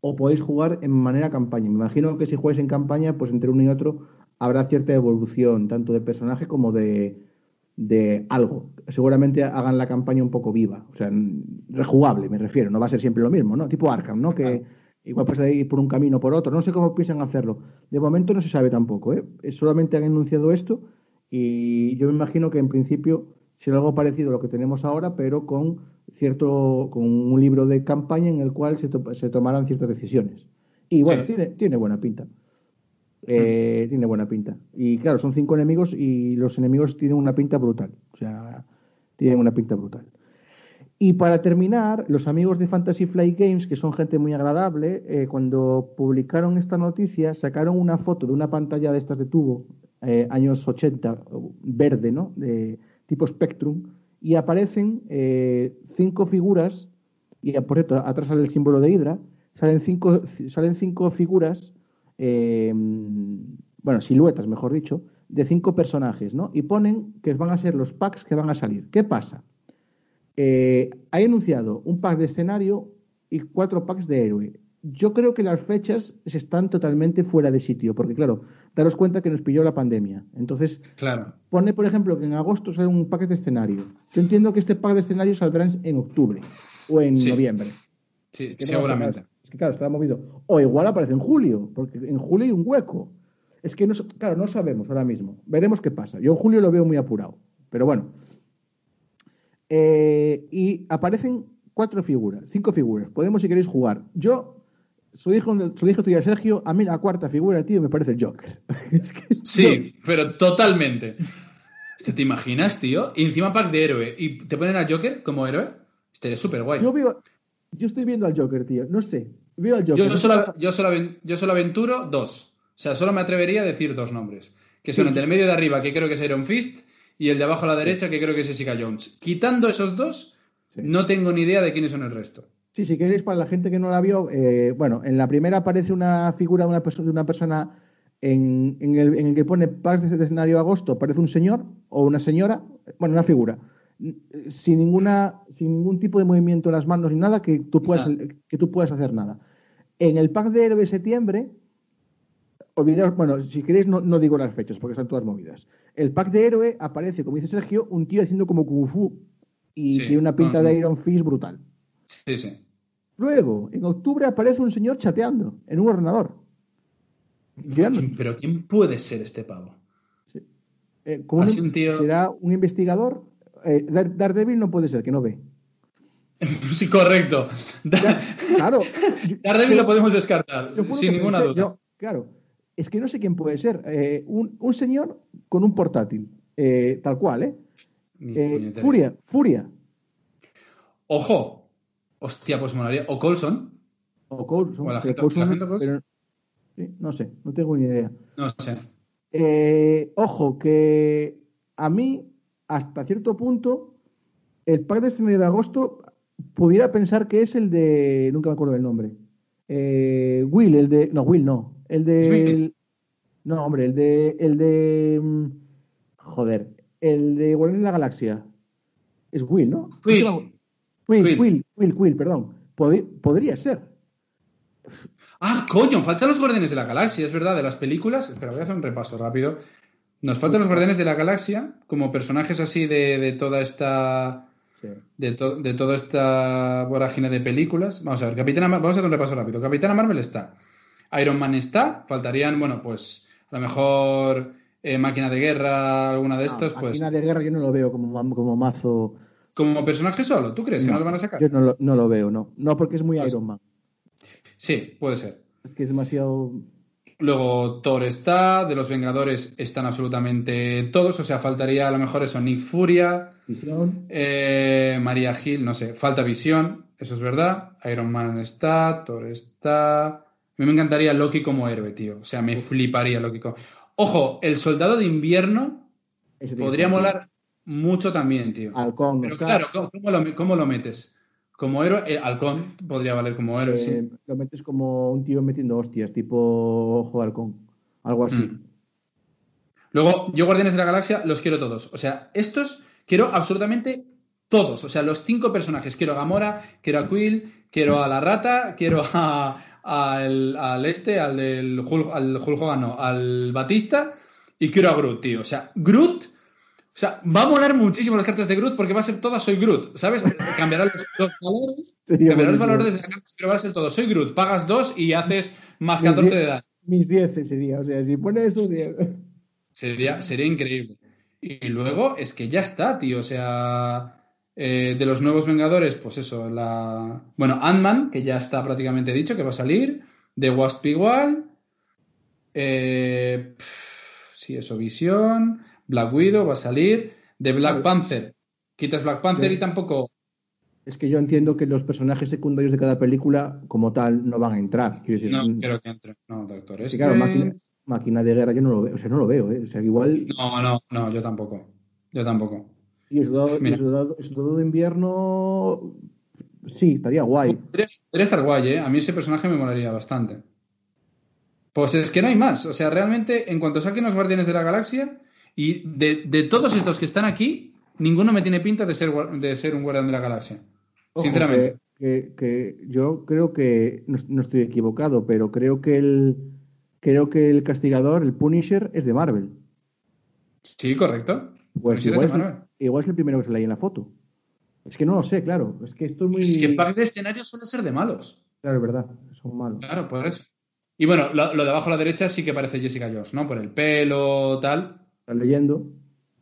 Speaker 2: o podéis jugar en manera campaña. Me imagino que si jugáis en campaña, pues entre uno y otro habrá cierta evolución, tanto de personaje como de, de algo. Seguramente hagan la campaña un poco viva, o sea, rejugable, me refiero, no va a ser siempre lo mismo, ¿no? Tipo Arkham, ¿no? Que igual puedes ir por un camino o por otro, no sé cómo piensan hacerlo. De momento no se sabe tampoco, ¿eh? Solamente han enunciado esto y yo me imagino que en principio será algo parecido a lo que tenemos ahora, pero con cierto, con un libro de campaña en el cual se, se tomarán ciertas decisiones. Y bueno, tiene, tiene buena pinta. Eh, tiene buena pinta. Y claro, son cinco enemigos y los enemigos tienen una pinta brutal. O sea, tienen una pinta brutal. Y para terminar, los amigos de Fantasy Flight Games, que son gente muy agradable, eh, cuando publicaron esta noticia, sacaron una foto de una pantalla de estas de tubo, eh, años 80, verde, ¿no? De tipo Spectrum, y aparecen cinco figuras, y por cierto, atrás sale el símbolo de Hydra, salen cinco, salen cinco figuras eh, bueno, siluetas, mejor dicho, de cinco personajes, ¿no? Y ponen que van a ser los packs que van a salir. ¿Qué pasa? Eh, hay anunciado un pack de escenario y cuatro packs de héroe. Yo creo que las fechas están totalmente fuera de sitio, porque claro, daros cuenta que nos pilló la pandemia. Entonces,
Speaker 3: claro.
Speaker 2: pone, por ejemplo, que en agosto sale un pack de escenario. Yo entiendo que este pack de escenario saldrá en octubre o en noviembre.
Speaker 3: Sí, seguramente
Speaker 2: que claro, estaba movido. O igual aparece en julio, porque en julio hay un hueco. Es que, no, claro, no sabemos ahora mismo. Veremos qué pasa. Yo en julio lo veo muy apurado. Pero bueno. Eh, y aparecen cuatro figuras, cinco figuras. Podemos, si queréis, jugar. Yo, su hijo, su hijo tuyo, Sergio, a mí la cuarta figura, tío, me parece el Joker.
Speaker 3: sí, pero totalmente. ¿Te imaginas, tío? Y encima pack de héroe. ¿Y te ponen a Joker como héroe? Estaría súper guay.
Speaker 2: Yo, yo estoy viendo al Joker, tío. No sé.
Speaker 3: Yo solo, yo, solo, aventuro dos. O sea, solo me atrevería a decir dos nombres. Que son el del medio de arriba, que creo que es Iron Fist, y el de abajo a la derecha, que creo que es Jessica Jones. Quitando esos dos, no tengo ni idea de quiénes son el resto.
Speaker 2: Sí, si queréis, para la gente que no la vio, eh, bueno, en la primera aparece una figura de una, de una persona en, el, en, el, que pone Paz de escenario agosto, aparece un señor o una señora, bueno, una figura, sin, ninguna, sin ningún tipo de movimiento en las manos ni nada que tú puedas, que tú puedas hacer nada. En el pack de héroe de septiembre, olvidaos, bueno, si queréis no, digo las fechas porque están todas movidas. El pack de héroe aparece, como dice Sergio, un tío haciendo como Kung Fu y tiene una pinta de Iron Fist brutal.
Speaker 3: Sí, sí.
Speaker 2: Luego, en octubre aparece un señor chateando en un ordenador.
Speaker 3: Pero ¿quién puede ser este pavo?
Speaker 2: Eh, un, tío... ¿Será un investigador? Eh, Daredevil no puede ser, que no ve.
Speaker 3: Sí, correcto. claro. Daredevil lo podemos descartar, sin ninguna duda.
Speaker 2: claro. Es que no sé quién puede ser. Eh, un, señor con un portátil. Eh, tal cual, ¿eh? eh Furia, Furia.
Speaker 3: Ojo. Hostia, pues molaría. O Colson.
Speaker 2: O Colson. O la gente, Colson, no sé, no tengo ni idea.
Speaker 3: No sé.
Speaker 2: ojo, que a mí, hasta cierto punto, el pack de escenario de agosto pudiera pensar que es el de. Nunca me acuerdo del nombre. Eh, Will, el de. No, Will no. El de. No, hombre, el de. El de. Mm, joder. El de Guardianes de la Galaxia. Es Will, ¿no?
Speaker 3: Will.
Speaker 2: Will, Will, Will, Will, perdón. podría ser.
Speaker 3: Ah, coño, faltan los Guardianes de la Galaxia, es verdad, de las películas. Espera, voy a hacer un repaso rápido. Nos faltan los Guardianes de la Galaxia como personajes así de, de toda esta de, de, toda esta vorágine de películas. Vamos a ver, Capitana vamos a hacer un repaso rápido. Capitana Marvel está. Iron Man está. Faltarían, bueno, pues a lo mejor eh, Máquina de Guerra, alguna de estos. pues,
Speaker 2: Máquina de Guerra yo no lo veo como, como mazo.
Speaker 3: Como personaje solo, ¿tú crees que no lo van a sacar?
Speaker 2: Yo no lo, no lo veo, no. No, porque es muy pues Iron Man.
Speaker 3: Sí, puede ser.
Speaker 2: Es que es demasiado
Speaker 3: Luego Thor está, de los Vengadores están absolutamente todos, o sea, faltaría a lo mejor eso, Nick Furia, eh, María Gil, no sé, falta Visión, eso es verdad, Iron Man está, Thor está... A mí me encantaría Loki como héroe, tío, o sea, me fliparía Loki como... Ojo, el Soldado de Invierno podría molar mucho también, tío. Pero claro, ¿cómo lo metes? Como héroe, el halcón podría valer como héroe, sí. Eh,
Speaker 2: lo metes como un tío metiendo hostias, tipo ojo de halcón, algo así. Mm.
Speaker 3: Luego, yo Guardianes de la Galaxia los quiero todos. O sea, estos quiero absolutamente todos. O sea, los cinco personajes. Quiero a Gamora, quiero a Quill, quiero a la rata, quiero a, al, al este, al del Hulk, al Hulk Hogan, no, al Batista y quiero a Groot, tío. O sea, Groot, o sea, va a molar muchísimo las cartas de Groot porque va a ser todas soy Groot, ¿sabes? Cambiará los, los valores,
Speaker 2: Sería
Speaker 3: cambiará los valores de la carta, pero va a ser todo soy Groot, pagas dos y haces más 14 de edad.
Speaker 2: Mis 10 sería, o sea, si pone esto, 10.
Speaker 3: Sería, sería increíble. Y luego es que ya está, tío. O sea, eh, de los nuevos Vengadores, pues eso, la. Bueno, Ant-Man, que ya está prácticamente dicho que va a salir. De Wasp igual. Eh, pff, sí, eso, Visión. Black Widow va a salir. De Black
Speaker 2: Vale.
Speaker 3: Panther. Quitas Black Panther
Speaker 2: Sí.
Speaker 3: y tampoco.
Speaker 2: Es que yo entiendo que los personajes secundarios de cada película, como tal, no van a entrar. Decir,
Speaker 3: No
Speaker 2: mm,
Speaker 3: quiero que entre. No, Doctor
Speaker 2: sí, claro, máquina, máquina de guerra yo no lo veo, o sea, no lo veo, ¿eh? O sea, igual.
Speaker 3: No, no, no, yo tampoco. Yo tampoco.
Speaker 2: Y el soldado, y
Speaker 3: Mira.
Speaker 2: el soldado- el soldado de invierno. Sí, estaría guay.
Speaker 3: Podría estar guay, ¿eh? A mí ese personaje me molaría bastante. Pues es que no hay más. O sea, realmente, en cuanto saquen los Guardianes de la Galaxia, y de, de todos estos que están aquí, ninguno me tiene pinta de ser, de ser un Guardián de la Galaxia.
Speaker 2: Ojo,
Speaker 3: Sinceramente.
Speaker 2: Que, que- que yo creo que. No, no estoy equivocado, pero creo que el. Creo que el castigador, el Punisher, es de Marvel.
Speaker 3: Sí, correcto.
Speaker 2: Pues igual
Speaker 3: de
Speaker 2: es, el, igual es el primero que sale ahí en la foto. Es que no lo sé, claro. Es que esto es muy.
Speaker 3: Es que para el escenario suele ser de malos.
Speaker 2: Claro, es verdad. Son malos.
Speaker 3: Claro, por eso. Y bueno, lo, lo de abajo a la derecha sí que parece Jessica Jones, ¿no? Por el pelo, tal.
Speaker 2: Está leyendo.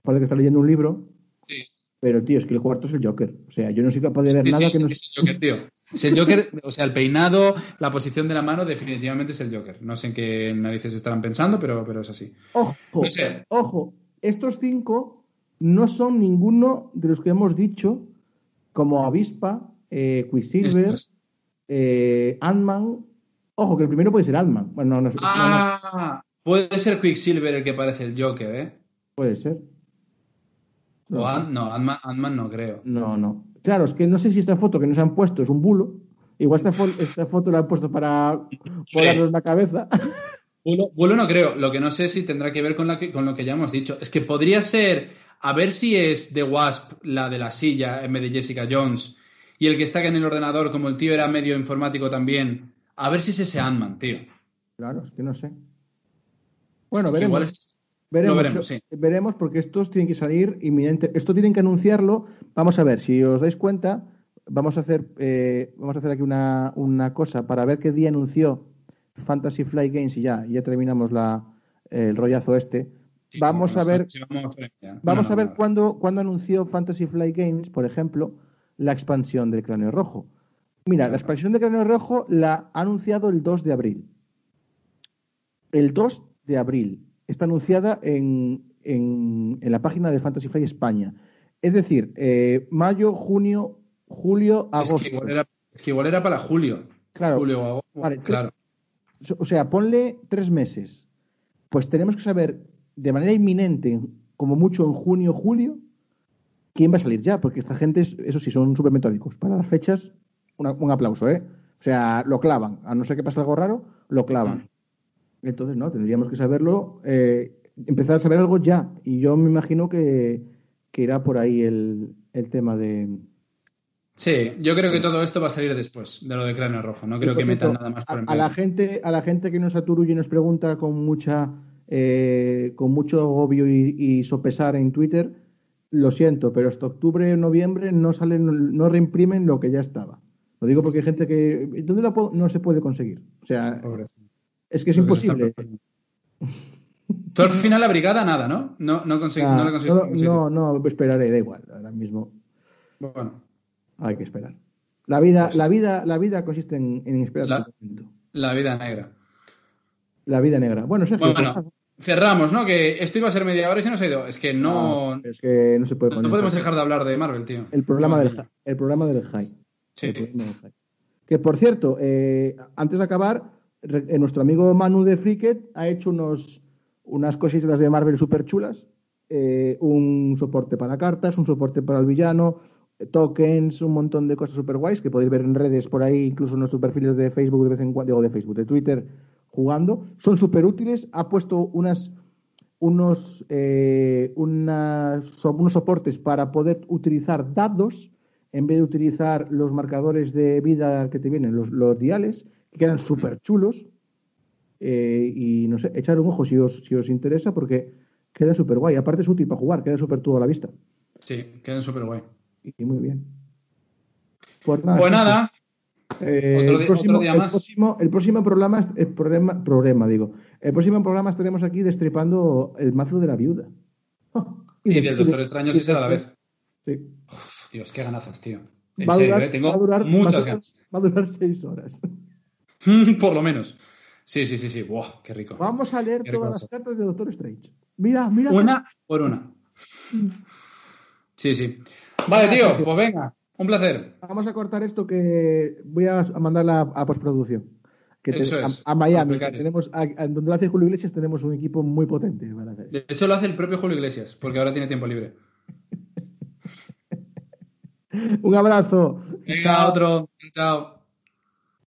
Speaker 2: Parece que está leyendo un libro.
Speaker 3: Sí.
Speaker 2: Pero, tío, es que el cuarto es el Joker. O sea, yo no soy capaz de ver
Speaker 3: Sí,
Speaker 2: nada
Speaker 3: sí,
Speaker 2: que no
Speaker 3: es el Joker, tío. Es el Joker, o sea, el peinado, la posición de la mano, definitivamente es el Joker. No sé en qué narices estarán pensando, pero, pero es así.
Speaker 2: Ojo,
Speaker 3: No sé.
Speaker 2: ojo. Estos cinco no son ninguno de los que hemos dicho, como Avispa, eh, Quicksilver, eh, Ant-Man. Ojo, que el primero puede ser Ant-Man. Bueno, no, no, no, no,
Speaker 3: Ah, puede ser Quicksilver el que parece el Joker, ¿eh?
Speaker 2: Puede ser.
Speaker 3: O Ant- no, Ant-Man, Ant-Man no creo.
Speaker 2: No, no. Claro, es que no sé si esta foto que nos han puesto es un bulo. Igual esta, fo- esta foto la han puesto para volarnos la cabeza.
Speaker 3: Bulo, Bulo no creo. Lo que no sé si tendrá que ver con, la que- con lo que ya hemos dicho. Es que podría ser, a ver si es The Wasp, la de la silla, en vez de Jessica Jones, y el que está en el ordenador, como el tío era medio informático también. A ver si es ese Ant-Man, tío.
Speaker 2: Claro, es que no sé. Bueno,
Speaker 3: Es que
Speaker 2: veremos.
Speaker 3: igual es-
Speaker 2: Veremos,
Speaker 3: Lo veremos, sí.
Speaker 2: veremos porque estos tienen que salir inminente. Esto tienen que anunciarlo. Vamos a ver, si os dais cuenta, vamos a hacer, eh, vamos a hacer aquí una, una cosa para ver qué día anunció Fantasy Flight Games y ya, ya terminamos la, el rollazo este.
Speaker 3: Sí,
Speaker 2: vamos a ver,
Speaker 3: vamos a ver,
Speaker 2: vamos a cuándo, cuándo anunció Fantasy Flight Games, por ejemplo, la expansión del Cráneo Rojo. Mira,
Speaker 3: Claro.
Speaker 2: la expansión del Cráneo Rojo la ha anunciado el 2 de abril. El 2 de abril. Está anunciada en, en- en la página de Fantasy Flight España. Es decir, eh, mayo, junio, julio,
Speaker 3: Es
Speaker 2: agosto.
Speaker 3: que, igual era, es que igual era para julio.
Speaker 2: Claro.
Speaker 3: Julio o agosto.
Speaker 2: Vale,
Speaker 3: claro.
Speaker 2: O sea, ponle tres meses. Pues tenemos que saber de manera inminente, como mucho en junio, julio, quién va a salir ya, porque esta gente, es- eso sí, son súper metódicos. Para las fechas, una- un aplauso, ¿eh? O sea, lo clavan. A no ser que pase algo raro, lo clavan. Entonces, no, tendríamos que saberlo, eh, empezar a saber algo ya. Y yo me imagino que, que irá por ahí el, el tema de.
Speaker 3: Sí, yo creo que todo esto va a salir después de lo de Cráneo Rojo. No creo que metan nada más por
Speaker 2: a, a la gente a la gente que nos aturulla y nos pregunta con mucha eh, con mucho agobio y, y sopesar en Twitter lo siento pero hasta octubre o noviembre no salen no reimprimen lo que ya estaba lo digo porque hay gente que ¿dónde no se puede conseguir o sea
Speaker 3: Pobrecito.
Speaker 2: Es que es
Speaker 3: que
Speaker 2: imposible
Speaker 3: preparando. Tú al final la brigada nada, ¿no? No, no, consegui-
Speaker 2: Ah,
Speaker 3: no la conseguiste.
Speaker 2: no, no, no, esperaré da igual ahora mismo
Speaker 3: Bueno,
Speaker 2: hay que esperar la vida
Speaker 3: Pues-
Speaker 2: la vida la vida consiste en, en esperar
Speaker 3: La- la vida negra.
Speaker 2: la vida negra bueno Sergio
Speaker 3: Bueno, cerramos, ¿no? Que esto iba a ser media hora y se nos ha ido. Es que no,
Speaker 2: no, es que no se puede
Speaker 3: no
Speaker 2: poner
Speaker 3: podemos dejar de hablar de Marvel, tío.
Speaker 2: El programa del, el programa del high.
Speaker 3: Sí.
Speaker 2: Programa del high. Que por cierto, eh, antes de acabar, eh, nuestro amigo Manu de Fricket ha hecho unos, unas cositas de Marvel súper chulas. Eh, un soporte para cartas, un soporte para el villano, eh, tokens, un montón de cosas súper guays que podéis ver en redes por ahí, incluso en nuestros perfiles de Facebook de vez en cuando, digo de Facebook, de Twitter, jugando. Son súper útiles. Ha puesto unas unos, unas- unos soportes para poder utilizar dados en vez de utilizar los marcadores de vida que te vienen, los, los diales, que quedan súper chulos. Eh, y no sé, echar un ojo si os, si os interesa porque queda súper guay. Aparte es útil para jugar, queda súper todo a la vista.
Speaker 3: Sí, quedan súper guay.
Speaker 2: Y, y muy bien. Pues nada,
Speaker 3: Pues nada,
Speaker 2: Eh,
Speaker 3: Otro
Speaker 2: el, próximo,
Speaker 3: otro día
Speaker 2: el
Speaker 3: más.
Speaker 2: próximo- el próximo programa, el problema, problema, digo. El próximo programa estaremos aquí destripando el mazo de la viuda.
Speaker 3: y
Speaker 2: de-
Speaker 3: del
Speaker 2: de-
Speaker 3: Doctor Extraño
Speaker 2: y
Speaker 3: sí será a la vez.
Speaker 2: Sí.
Speaker 3: Dios, qué ganazas, tío. En
Speaker 2: Va a
Speaker 3: serio,
Speaker 2: durar-
Speaker 3: eh, tengo
Speaker 2: va durar-
Speaker 3: muchas
Speaker 2: va a durar-
Speaker 3: ganas.
Speaker 2: Va a durar seis horas.
Speaker 3: Por lo menos. Sí, sí, sí, sí. Buah, qué rico.
Speaker 2: Vamos a leer
Speaker 3: Qué
Speaker 2: todas las cartas de Doctor Strange. Mira, mira.
Speaker 3: Una por una. Sí, sí. Vale, tío, pues venga. Un placer.
Speaker 2: Vamos a cortar esto que voy a mandarla a, postproducción. Que te-
Speaker 3: Eso
Speaker 2: a-
Speaker 3: es,
Speaker 2: a, Miami. que tenemos, a- a donde lo hace Julio Iglesias tenemos un equipo muy potente para hacer.
Speaker 3: De hecho, lo hace el propio Julio Iglesias, porque ahora tiene tiempo libre.
Speaker 2: Un abrazo.
Speaker 3: Venga,
Speaker 2: Chao.
Speaker 3: otro. Chao.